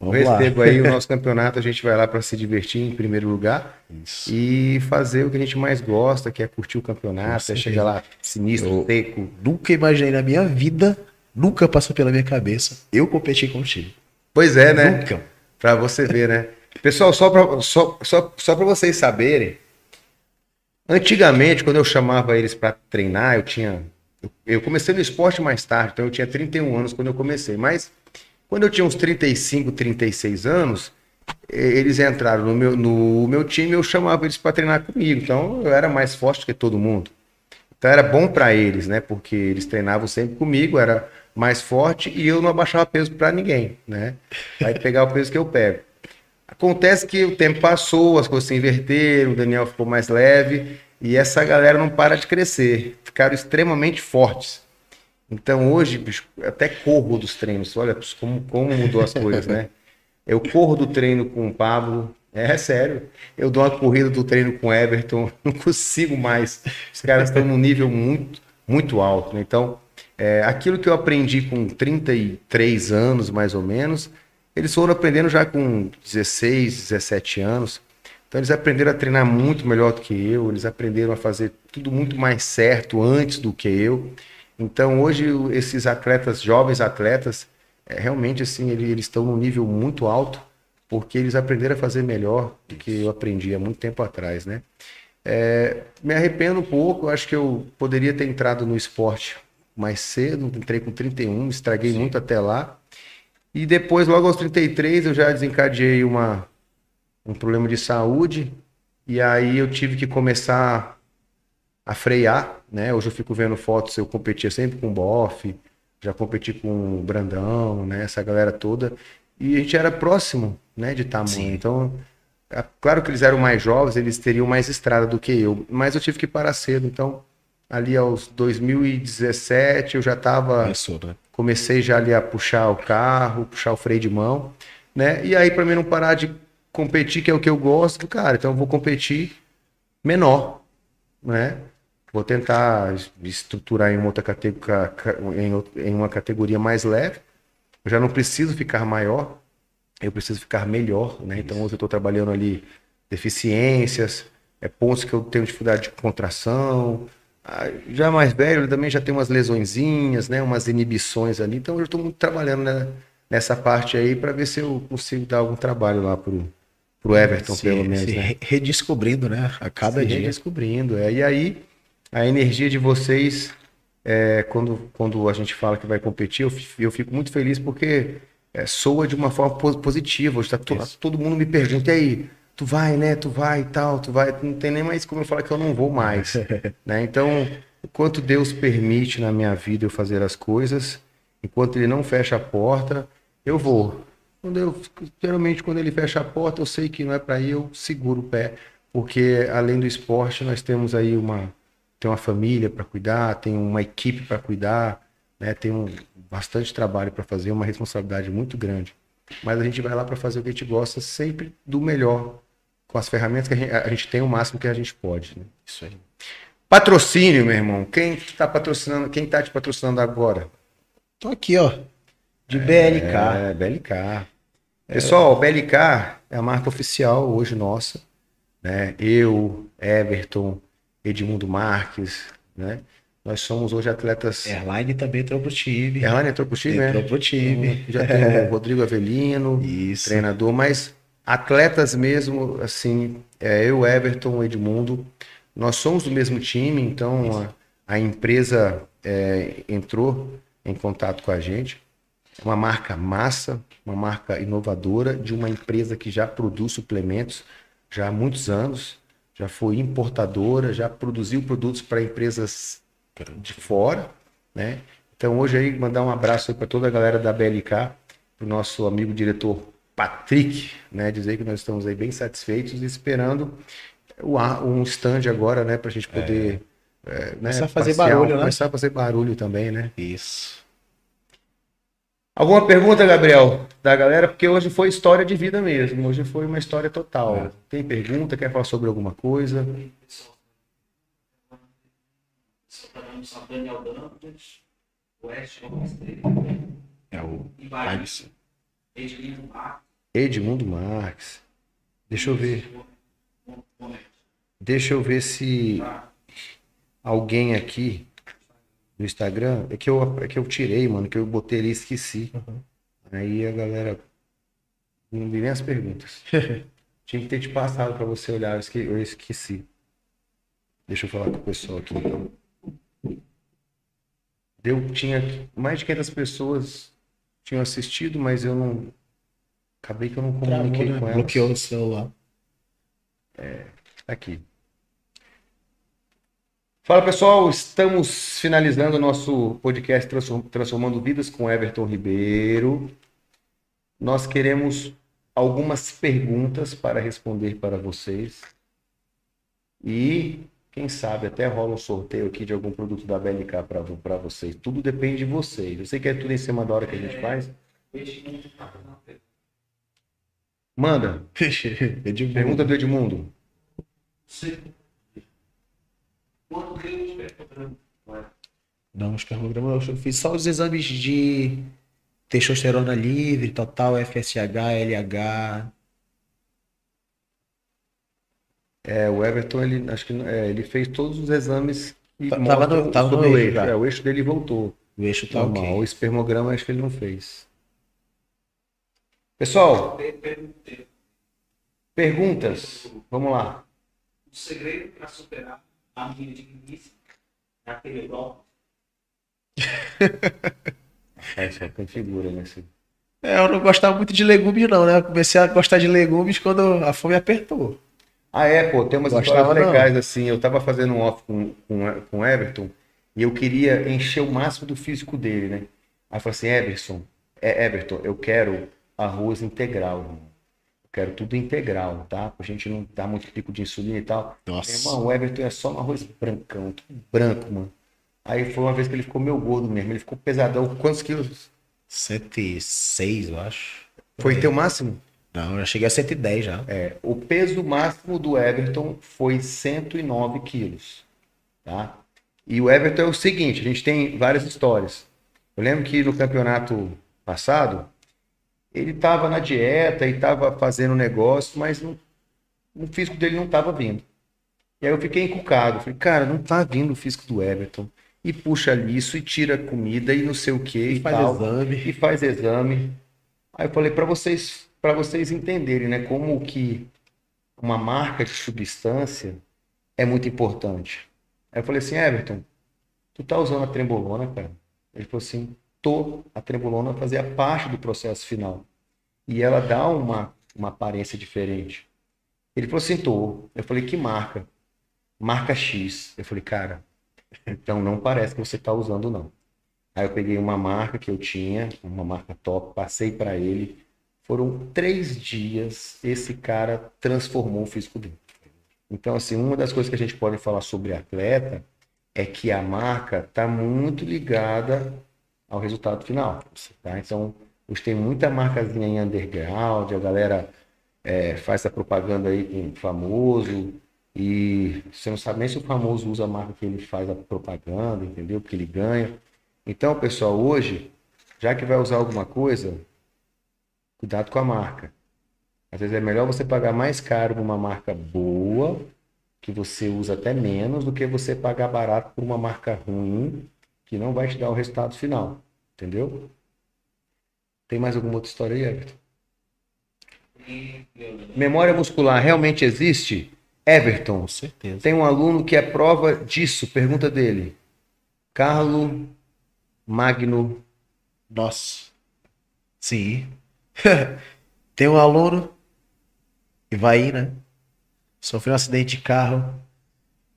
Vamos eu recebo lá. aí o nosso <laughs> campeonato, a gente vai lá para se divertir em primeiro lugar Isso. e fazer o que a gente mais gosta, que é curtir o campeonato, é chegar lá sinistro, eu seco. Nunca imaginei na minha vida, nunca passou pela minha cabeça eu competir contigo. Pois é, né? Nunca. Para você ver, né? Pessoal, só para só, só, só vocês saberem, antigamente, quando eu chamava eles para treinar, eu tinha. Eu comecei no esporte mais tarde, então eu tinha 31 anos quando eu comecei, mas quando eu tinha uns 35, 36 anos, eles entraram no meu, no meu time, eu chamava eles para treinar comigo. Então eu era mais forte que todo mundo. Então era bom para eles, né? Porque eles treinavam sempre comigo, era mais forte e eu não abaixava peso para ninguém, né? Vai pegar o peso que eu pego. Acontece que o tempo passou, as coisas se inverteram, o Daniel ficou mais leve e essa galera não para de crescer. Ficaram extremamente fortes. Então hoje, bicho, até corro dos treinos. Olha como, como mudou as coisas, né? Eu corro do treino com o Pablo. É, sério. Eu dou uma corrida do treino com o Everton. <laughs> Não consigo mais. Os caras estão num nível muito, muito alto. Né? Então, é, aquilo que eu aprendi com 33 anos, mais ou menos, eles foram aprendendo já com 16, 17 anos. Então eles aprenderam a treinar muito melhor do que eu, eles aprenderam a fazer tudo muito mais certo antes do que eu. Então, hoje, esses atletas, jovens atletas, é, realmente, assim, eles, eles estão num nível muito alto, porque eles aprenderam a fazer melhor do que eu aprendi há muito tempo atrás, né? É, me arrependo um pouco, acho que eu poderia ter entrado no esporte mais cedo, entrei com 31, estraguei Sim. muito até lá. E depois, logo aos 33, eu já desencadeei uma, um problema de saúde, e aí eu tive que começar a frear, né? Hoje eu fico vendo fotos, eu competia sempre com o Boff, já competi com o Brandão, né? Essa galera toda. E a gente era próximo, né, de tamanho. Sim. Então, é, Claro que eles eram mais jovens, eles teriam mais estrada do que eu, mas eu tive que parar cedo. Então, ali aos 2017, eu já estava. Começou, né? Comecei já ali a puxar o carro, puxar o freio de mão, né? E aí, para mim não parar de competir, que é o que eu gosto, cara, então eu vou competir menor, né? Vou tentar estruturar em, uma outra categoria, em uma categoria mais leve. Eu já não preciso ficar maior, eu preciso ficar melhor, né? Então hoje eu estou trabalhando ali deficiências, é, pontos que eu tenho dificuldade de contração. Ah, Já mais velho, ele também já tem umas lesõezinhas, né? Umas inibições ali. Então eu estou muito trabalhando né, nessa parte aí para ver se eu consigo dar algum trabalho lá pro, pro Everton, Se- pelo menos. se né? re- redescobrindo, né? A cada Se dia. redescobrindo. É. E aí, a energia de vocês, é, quando, quando a gente fala que vai competir, eu, eu fico muito feliz porque é, soa de uma forma pos- positiva. Hoje tá to- todo mundo me pergunta, e aí, tu vai, né? Tu vai e tal, tu vai. Não tem nem mais como eu falar que eu não vou mais. <laughs> né? Então, enquanto Deus permite na minha vida eu fazer as coisas, enquanto Ele não fecha a porta, eu vou. Quando eu, geralmente, quando ele fecha a porta, eu sei que não é para ir, eu seguro o pé, porque além do esporte, nós temos aí uma, tem uma família para cuidar, tem uma equipe para cuidar, né? Tem um, bastante trabalho para fazer, uma responsabilidade muito grande. Mas a gente vai lá para fazer o que a gente gosta, sempre do melhor, com as ferramentas que a gente, a gente tem o máximo que a gente pode. né? Isso aí. Patrocínio, meu irmão. Quem está patrocinando? Quem tá te patrocinando agora? Tô aqui, ó. De BLK. É, BLK. Pessoal, BLK é a marca oficial hoje nossa, né? Eu, Everton, Edmundo Marques, né? Nós somos hoje atletas. Airline também entrou pro time. Erlane entrou pro time, né? Entrou pro time. Já tem o <laughs> Rodrigo Avelino, Isso. treinador, mas atletas mesmo, assim, é, eu, Everton, Edmundo, nós somos do mesmo time, então a, a empresa é, entrou em contato com a gente. Uma marca massa, uma marca inovadora de uma empresa que já produz suplementos já há muitos anos, já foi importadora, já produziu produtos para empresas de fora, né? Então hoje aí mandar um abraço para toda a galera da BLK, para o nosso amigo diretor Patrick, né? Dizer que nós estamos aí bem satisfeitos e esperando um stand agora, né? Para a gente poder é, né, Começar a fazer passear, barulho, né? Começar a fazer barulho também, né? Isso. Alguma pergunta, Gabriel, da galera? Porque hoje foi história de vida mesmo. Hoje foi uma história total. É. Tem pergunta? Quer falar sobre alguma coisa? É o. Edmundo Marques, Edmundo Marques. Deixa eu ver. Deixa eu ver se alguém aqui no Instagram. É que eu, é que eu tirei, mano, que eu botei ali e esqueci. Aí a galera. Não vi nem as perguntas. <laughs> Tinha que ter te passado pra você olhar, eu esque- eu esqueci. Deixa eu falar com o pessoal aqui então. Deu, tinha mais de 500 pessoas tinham assistido, mas eu não. Acabei que eu não comuniquei Travou, né? com elas. Bloqueou o celular. Aqui. Fala pessoal, estamos finalizando o nosso podcast Transform- Transformando Vidas com Everton Ribeiro. Nós queremos algumas perguntas para responder para vocês. E quem sabe até rola um sorteio aqui de algum produto da BLK para vocês. Tudo depende de vocês. Eu sei que é tudo em cima da hora que a gente faz. Manda. <laughs> Pergunta do Edmundo. espertograma, Não, os cronogramas eu fiz só os exames de testosterona livre, total, FSH, LH. É, o Everton, ele, acho que é, ele fez todos os exames que Tá- tava no- tava no o eixo eixo. É, o eixo dele voltou. O eixo tá Normal. ok. O espermograma acho que ele não fez. Pessoal, perguntas. Vamos lá. o segredo para superar a minha digníssima <laughs> é aquele golpe. É, só tem figura, né? Esse- É, eu não gostava muito de legumes, não, né? Eu comecei a gostar de legumes quando a fome apertou. Ah, é, pô, tem umas Gostava, histórias não. legais assim. Eu tava fazendo um off com, com, com o Everton e eu queria encher o máximo do físico dele, né? Aí eu falei assim, Everson, é, Everton, eu quero arroz integral, irmão. Quero tudo integral, tá? Pra gente não dar muito pico de insulina e tal. Nossa. Meu irmão, o Everton é só um arroz brancão, tudo branco, mano. Aí foi uma vez que ele ficou meio gordo mesmo. Ele ficou pesadão. Quantos quilos? 106, eu acho. Foi teu máximo? Não, eu já cheguei a 110 já. É, o peso máximo do Everton foi 109 quilos, tá? E o Everton é o seguinte, a gente tem várias histórias. Eu lembro que no campeonato passado, ele estava na dieta e estava fazendo negócio, mas não, o físico dele não estava vindo. E aí eu fiquei encucado. Falei, cara, não tá vindo o físico do Everton. E puxa isso e tira comida e não sei o que e, E faz tal. exame. E faz exame. Aí eu falei para vocês, para vocês entenderem, né, como que uma marca de substância é muito importante. Aí eu falei assim, Everton, tu tá usando a trembolona, cara? Ele falou assim, tô. A trembolona fazia parte do processo final. E ela dá uma, uma aparência diferente. Ele falou assim, tô. Eu falei, que marca? Marca X. Eu falei, cara, então não parece que você tá usando, não. Aí eu peguei uma marca que eu tinha, uma marca top, passei para ele. Foram três dias, esse cara transformou o físico dele. Então, assim, uma das coisas que a gente pode falar sobre atleta é que a marca está muito ligada ao resultado final. Tá? Então, hoje tem muita marcazinha em underground, a galera é, faz essa propaganda aí com famoso, e você não sabe nem se o famoso usa a marca que ele faz a propaganda, entendeu? Porque ele ganha. Então, pessoal, hoje, já que vai usar alguma coisa, cuidado com a marca. Às vezes é melhor você pagar mais caro uma marca boa, que você usa até menos, do que você pagar barato por uma marca ruim, que não vai te dar o resultado final. Entendeu? Tem mais alguma outra história aí, Everton? Memória muscular realmente existe? Everton, Com certeza. tem um aluno que é prova disso. Pergunta dele. Carlo Magno. Nossa. Sim. <laughs> Tem um aluno, Ivaí, né? Sofreu um acidente de carro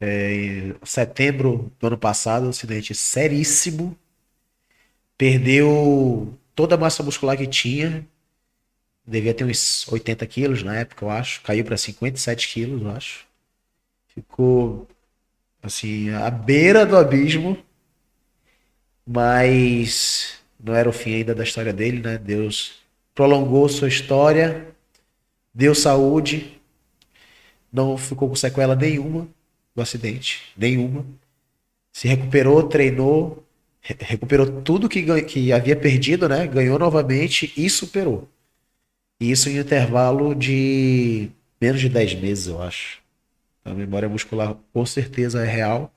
é, em setembro do ano passado, um acidente seríssimo. Perdeu toda a massa muscular que tinha. Devia ter uns 80 quilos na época, eu acho. Caiu para 57 quilos, eu acho. Ficou, assim, à beira do abismo. Mas não era o fim ainda da história dele, né? Deus prolongou sua história, deu saúde, não ficou com sequela nenhuma do acidente, nenhuma. Se recuperou, treinou, re- recuperou tudo que, que havia perdido, né? Ganhou novamente e superou. E isso em intervalo de menos de 10 meses, eu acho. A memória muscular com certeza é real.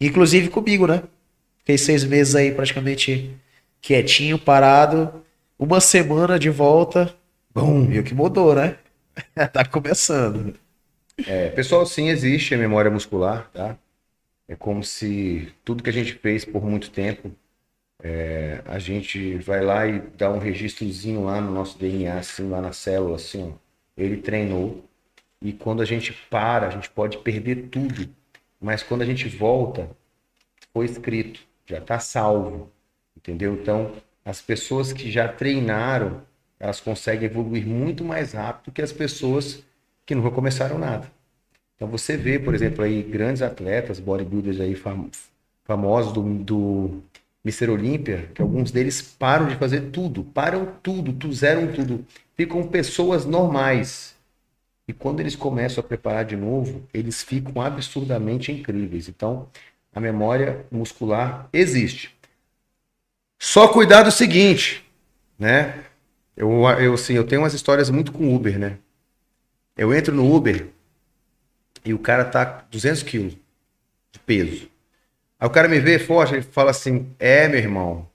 Inclusive comigo, né? Fiquei seis meses aí praticamente quietinho, parado. Uma semana de volta. Bom, viu que mudou, né? <laughs> tá começando. É, pessoal, sim, existe a memória muscular, tá? É como se tudo que a gente fez por muito tempo, é, a gente vai lá e dá um registrozinho lá no nosso DNA, assim, lá na célula, assim, ó. Ele treinou. E quando a gente para, a gente pode perder tudo. Mas quando a gente volta, foi escrito, já está salvo, entendeu? Então, as pessoas que já treinaram, elas conseguem evoluir muito mais rápido que as pessoas que nunca começaram nada. Então você vê, por exemplo, aí grandes atletas, bodybuilders aí fam- famosos do, do Mr. Olímpia, que alguns deles param de fazer tudo, param tudo, tu zeram tudo, ficam pessoas normais. E quando eles começam a preparar de novo, eles ficam absurdamente incríveis. Então, a memória muscular existe. Só cuidar do seguinte, né? Eu, eu, assim, eu tenho umas histórias muito com Uber, né? Eu entro no Uber e o cara tá com 200 quilos de peso. Aí o cara me vê forte, ele fala assim: É, meu irmão,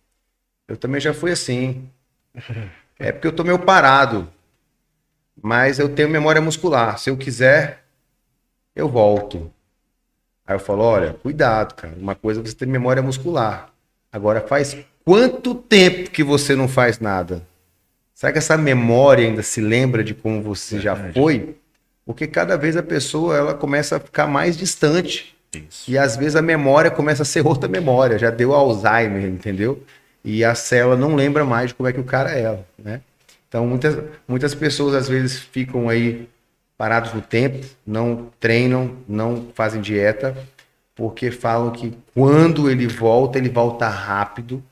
eu também já fui assim. <laughs> É porque eu tô meio parado, mas eu tenho memória muscular. Se eu quiser, eu volto. Aí eu falo: Olha, cuidado, cara. Uma coisa é você ter memória muscular. Agora, faz quanto tempo que você não faz nada? Será que essa memória ainda se lembra de como você já Verdade. foi? Porque cada vez a pessoa ela começa a ficar mais distante. Isso. E às vezes a memória começa a ser <laughs> outra memória, já deu Alzheimer, entendeu? E a célula não lembra mais de como é que o cara é, né? Então, muitas, muitas pessoas às vezes ficam aí parados no tempo, não treinam, não fazem dieta, porque falam que quando ele volta, ele volta rápido,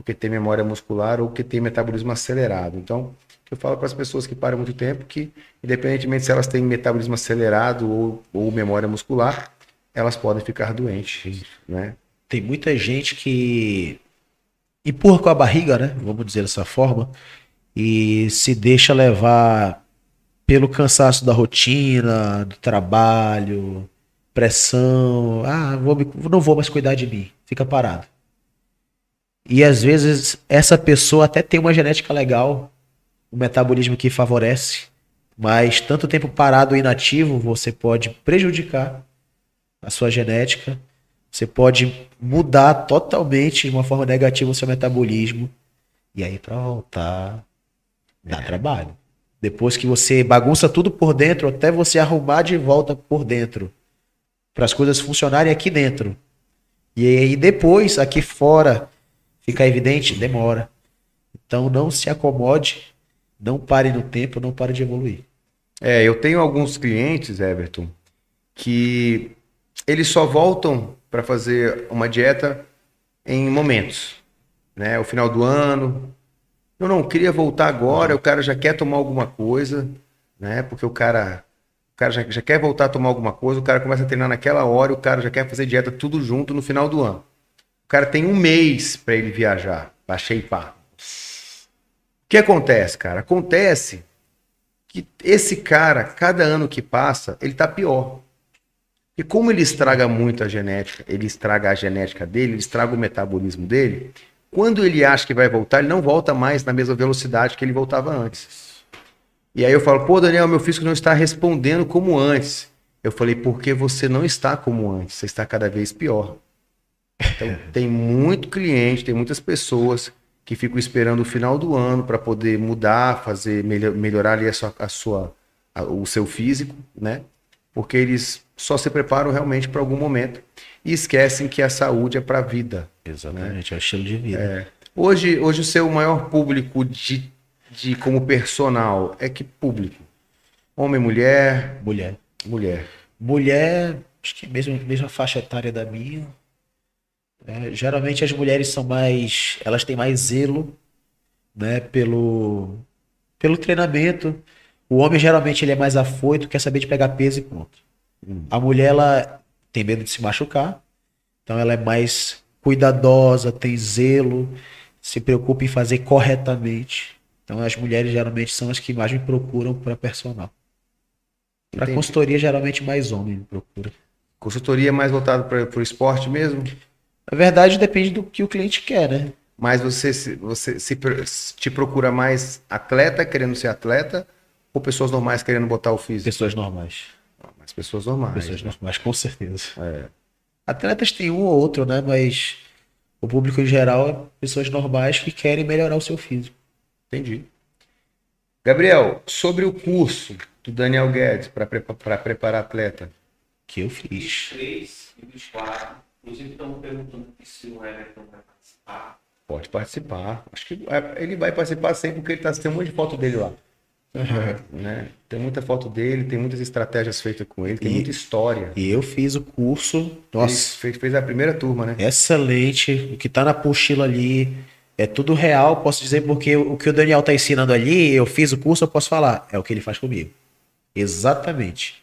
porque tem memória muscular ou que tem metabolismo acelerado. Então, eu falo para as pessoas que param muito tempo que, independentemente se elas têm metabolismo acelerado ou, ou memória muscular, elas podem ficar doentes, né? Tem muita gente que empurra com a barriga, né? Vamos dizer dessa forma, e se deixa levar pelo cansaço da rotina, do trabalho, pressão. Ah, vou me- não vou mais cuidar de mim. Fica parado. E às vezes essa pessoa até tem uma genética legal, um metabolismo que favorece, mas tanto tempo parado ou inativo você pode prejudicar a sua genética. Você pode mudar totalmente de uma forma negativa o seu metabolismo. E aí, para voltar, dá trabalho. Depois que você bagunça tudo por dentro, até você arrumar de volta por dentro. Para as coisas funcionarem aqui dentro. E aí, depois, aqui fora, fica evidente, demora. Então, não se acomode, não pare no tempo, não pare de evoluir. É, eu tenho alguns clientes, Everton, que eles só voltam para fazer uma dieta em momentos, né? O final do ano. Eu não queria voltar agora, o cara já quer tomar alguma coisa, né? Porque o cara, o cara já, já quer voltar a tomar alguma coisa, o cara começa a treinar naquela hora, o cara já quer fazer dieta tudo junto no final do ano. Cara tem um mês para ele viajar, para shapear. O que acontece, cara? Acontece que esse cara, cada ano que passa, ele tá pior. E como ele estraga muito a genética, ele estraga a genética dele, ele estraga o metabolismo dele, quando ele acha que vai voltar, ele não volta mais na mesma velocidade que ele voltava antes. E aí eu falo, pô, Daniel, meu físico não está respondendo como antes. Eu falei, porque você não está como antes, você está cada vez pior. Então, tem muito cliente, tem muitas pessoas que ficam esperando o final do ano para poder mudar, fazer melho- melhorar ali a sua, a sua- a- o seu físico, né? Porque eles só se preparam realmente para algum momento e esquecem que a saúde é para a vida. Exatamente, é o estilo de vida. Hoje, hoje o seu maior público de, de como personal é que público? Homem, mulher, Mulher. mulher. Mulher, acho que mesmo mesma faixa etária da minha. É, geralmente as mulheres são mais, elas têm mais zelo, né, pelo pelo treinamento. O homem geralmente ele é mais afoito, quer saber de pegar peso e ponto. A mulher ela tem medo de se machucar, então ela é mais cuidadosa, tem zelo, se preocupa em fazer corretamente. Então as mulheres geralmente são as que mais me procuram para personal. Para consultoria, geralmente mais homem me procura. Consultoria mais voltada para o esporte mesmo? Na verdade, depende do que o cliente quer, né? Mas você, se- você se, te procura mais atleta querendo ser atleta ou pessoas normais querendo botar o físico? Pessoas normais. Mais pessoas normais. Pessoas né? normais, com certeza. É. Atletas tem um ou outro, né? Mas o público em geral é pessoas normais que querem melhorar o seu físico. Entendi. Gabriel, sobre o curso do Daniel Guedes para preparar atleta. Que eu fiz. 23 e 24. Inclusive, estão perguntando se o Everton vai participar. Pode participar. Acho que é, ele vai participar sempre porque ele tá, tem um monte de foto dele lá. Né? Tem muita foto dele, tem muitas estratégias feitas com ele, tem E- muita história. E eu fiz o curso. Nossa, fez, fez a primeira turma, né? excelente. O que tá na apostila ali é tudo real. Posso dizer porque o que o Daniel tá ensinando ali, eu fiz o curso, eu posso falar. É o que ele faz comigo. Exatamente.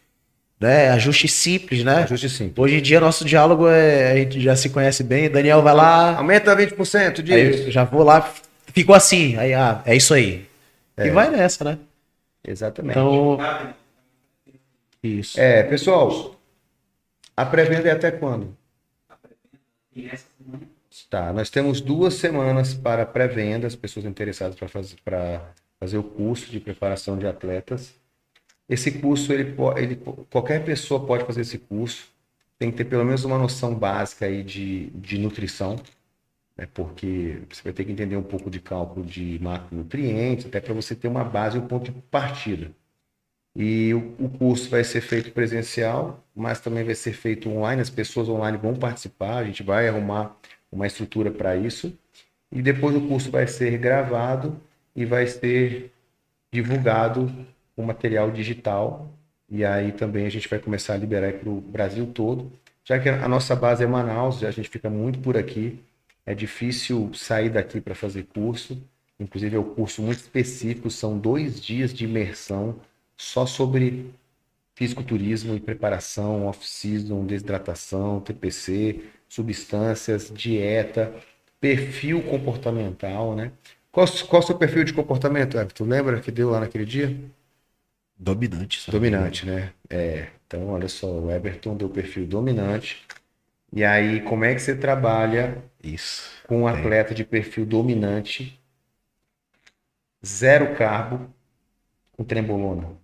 Né? Ajuste simples, né? Ajuste sim. Hoje em dia, nosso diálogo é. A gente já se conhece bem. Daniel vai lá. Aumenta 20% disso. Aí eu já vou lá. Ficou assim. Aí, ah, é isso aí. E vai nessa, né? Exatamente. Então. Isso. É, pessoal, a pré-venda é até quando? E essa semana Tá, nós temos duas semanas para pré-venda, as pessoas interessadas para fazer, para fazer o curso de preparação de atletas. Esse curso, ele, ele, qualquer pessoa pode fazer esse curso, tem que ter pelo menos uma noção básica aí de, de nutrição, né? porque você vai ter que entender um pouco de cálculo de macronutrientes, até para você ter uma base e um ponto de partida. E o, o curso vai ser feito presencial, mas também vai ser feito online, as pessoas online vão participar, a gente vai arrumar uma estrutura para isso. E depois o curso vai ser gravado e vai ser divulgado o material digital. E aí também a gente vai começar a liberar para o Brasil todo. Já que a nossa base é Manaus, a gente fica muito por aqui. É difícil sair daqui para fazer curso. Inclusive é um curso muito específico, são dois dias de imersão só sobre fisiculturismo e preparação, off-season, desidratação, TPC, substâncias, dieta, perfil comportamental, né? Qual, qual o seu perfil de comportamento, Everton? Lembra que deu lá naquele dia? Dominante. sabe? Dominante, né? É. Então, olha só, o Everton deu perfil dominante. E aí, como é que você trabalha Isso. com um Tem. atleta de perfil dominante, zero carbo, com trembolona?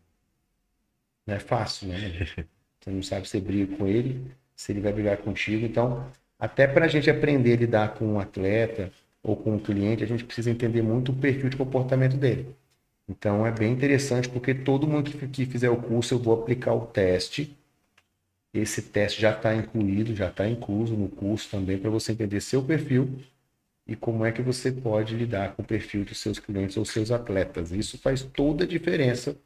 Não é fácil, né? <laughs> Você não sabe se você briga com ele, se ele vai brigar contigo. Então, até para a gente aprender a lidar com um atleta ou com um cliente, a gente precisa entender muito o perfil de comportamento dele. Então, é bem interessante porque todo mundo que, que fizer o curso, eu vou aplicar o teste. Esse teste já está incluído, já está incluso no curso também, para você entender seu perfil e como é que você pode lidar com o perfil dos seus clientes ou seus atletas. Isso faz toda a diferença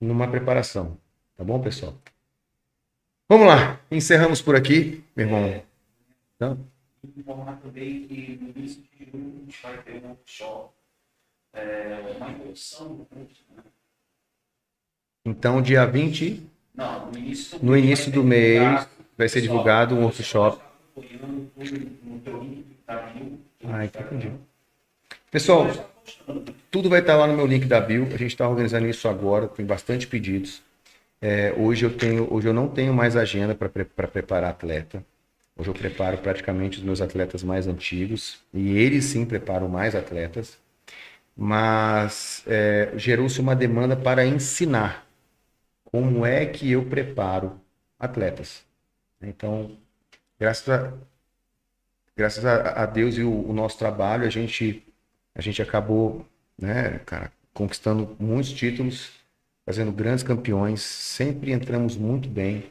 numa preparação. Tá bom, pessoal? Vamos lá, encerramos por aqui, meu irmão. Então, informar também que no início de junho a gente vai ter um workshop, é, uma introdução do curso. Né? então dia 20, Não, no início do no mês início vai do mês, divulgado, vai ser pessoal, divulgado um workshop. tá Ah, entendi. Pessoal, tudo vai estar lá no meu link da Bio. A gente está organizando isso agora, tem bastante pedidos. É, hoje eu tenho, hoje eu não tenho mais agenda para preparar atleta. Hoje eu preparo praticamente os meus atletas mais antigos e eles sim preparam mais atletas. Mas é, gerou-se uma demanda para ensinar como é que eu preparo atletas. Então, graças a, graças a, a Deus e o, o nosso trabalho, a gente, a gente acabou, né, cara, conquistando muitos títulos, fazendo grandes campeões, sempre entramos muito bem,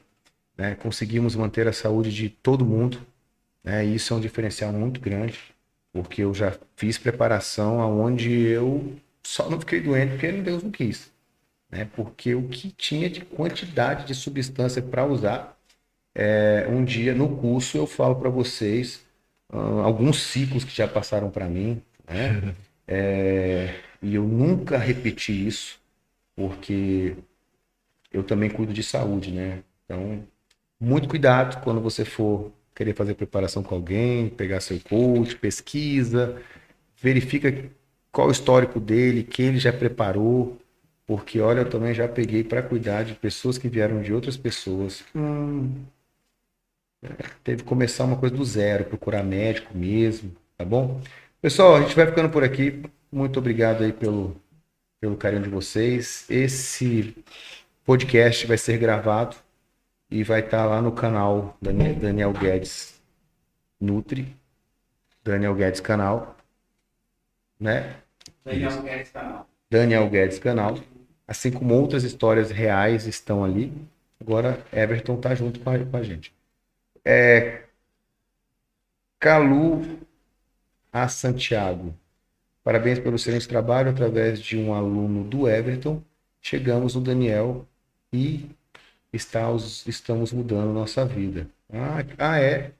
né, conseguimos manter a saúde de todo mundo, né, e isso é um diferencial muito grande, porque eu já fiz preparação aonde eu só não fiquei doente porque Deus não quis, né, porque o que tinha de quantidade de substância para usar, é, um dia no curso eu falo para vocês ah, alguns ciclos que já passaram para mim, né? <laughs> É, e eu nunca repeti isso, porque eu também cuido de saúde, né? Então, muito cuidado quando você for querer fazer preparação com alguém, pegar seu coach, pesquisa, verifica qual o histórico dele, quem ele já preparou, porque olha, eu também já peguei para cuidar de pessoas que vieram de outras pessoas. Hum, teve que começar uma coisa do zero, procurar médico mesmo, tá bom? Pessoal, a gente vai ficando por aqui. Muito obrigado aí pelo, pelo carinho de vocês. Esse podcast vai ser gravado e vai estar lá no canal Daniel, Daniel Guedes Nutri, Daniel Guedes Canal, né? Daniel Guedes canal. Daniel Guedes Canal, assim como outras histórias reais estão ali. Agora Everton tá junto com a, com a gente. É, Calu a Santiago. Parabéns pelo excelente trabalho. Através de um aluno do Everton, chegamos no Daniel e está os- estamos mudando nossa vida. Ah, ah, é.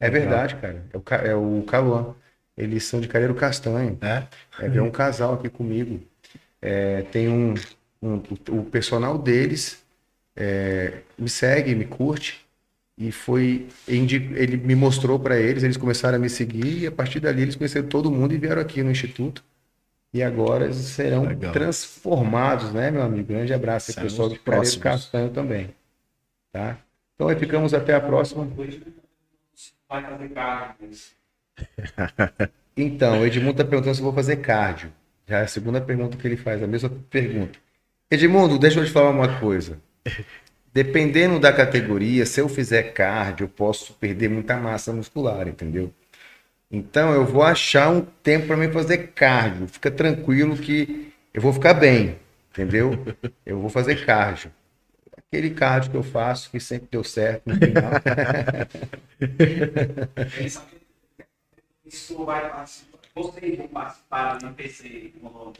É verdade, cara. É o, é o Caluan. Eles são de Careiro Castanho. É? É, veio um casal aqui comigo. É, tem um, um- o, personal deles é, me segue, me curte e foi ele me mostrou para eles, eles começaram a me seguir e a partir dali eles conheceram todo mundo e vieram aqui no instituto. E agora eles serão Legal. transformados, né, meu amigo? Grande abraço ao pessoal de Careiro. Castanho também, tá? Então aí ficamos até a próxima. <laughs> Então, o Edmundo está perguntando se eu vou fazer cardio. Já é a segunda pergunta que ele faz, a mesma pergunta. Edmundo, deixa eu te falar uma coisa. Dependendo da categoria, se eu fizer cardio, eu posso perder muita massa muscular, entendeu? Então, eu vou achar um tempo para mim fazer cardio. Fica tranquilo que eu vou ficar bem, entendeu? <laughs> Eu vou fazer cardio. Aquele cardio que eu faço, que sempre deu certo no final. Quem sabe isso vai participar. Vocês vão participar do PC. no-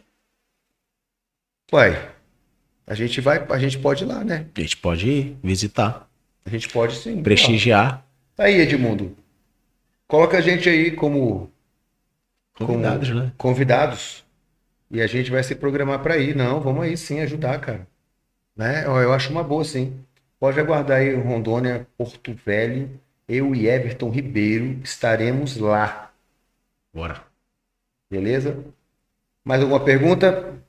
Uai, a gente vai, a gente pode ir lá, né? A gente pode ir visitar, A gente pode sim. prestigiar. Tá aí, Edmundo. Coloca a gente aí como Convidados, né? convidados e a gente vai se programar para ir. Não, vamos aí sim ajudar, cara. Né? Eu eu acho uma boa, sim. Pode aguardar aí Rondônia, Porto Velho. Eu e Everton Ribeiro estaremos lá. Bora. Beleza? Mais alguma pergunta?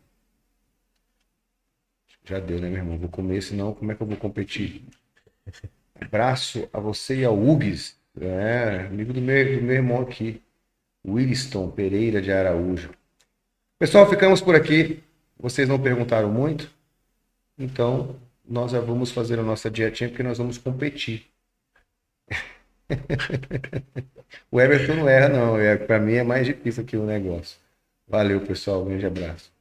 Já deu, né, meu irmão? Vou comer, senão como é que eu vou competir? <laughs> Abraço a você e ao Hugues, é, amigo do meu, do meu irmão aqui, Williston Pereira de Araújo. Pessoal, ficamos por aqui. Vocês não perguntaram muito, então nós já vamos fazer a nossa dietinha porque nós vamos competir. <laughs> o Everton não erra, não. É, para mim é mais difícil aqui o negócio. Valeu, pessoal. Um grande abraço.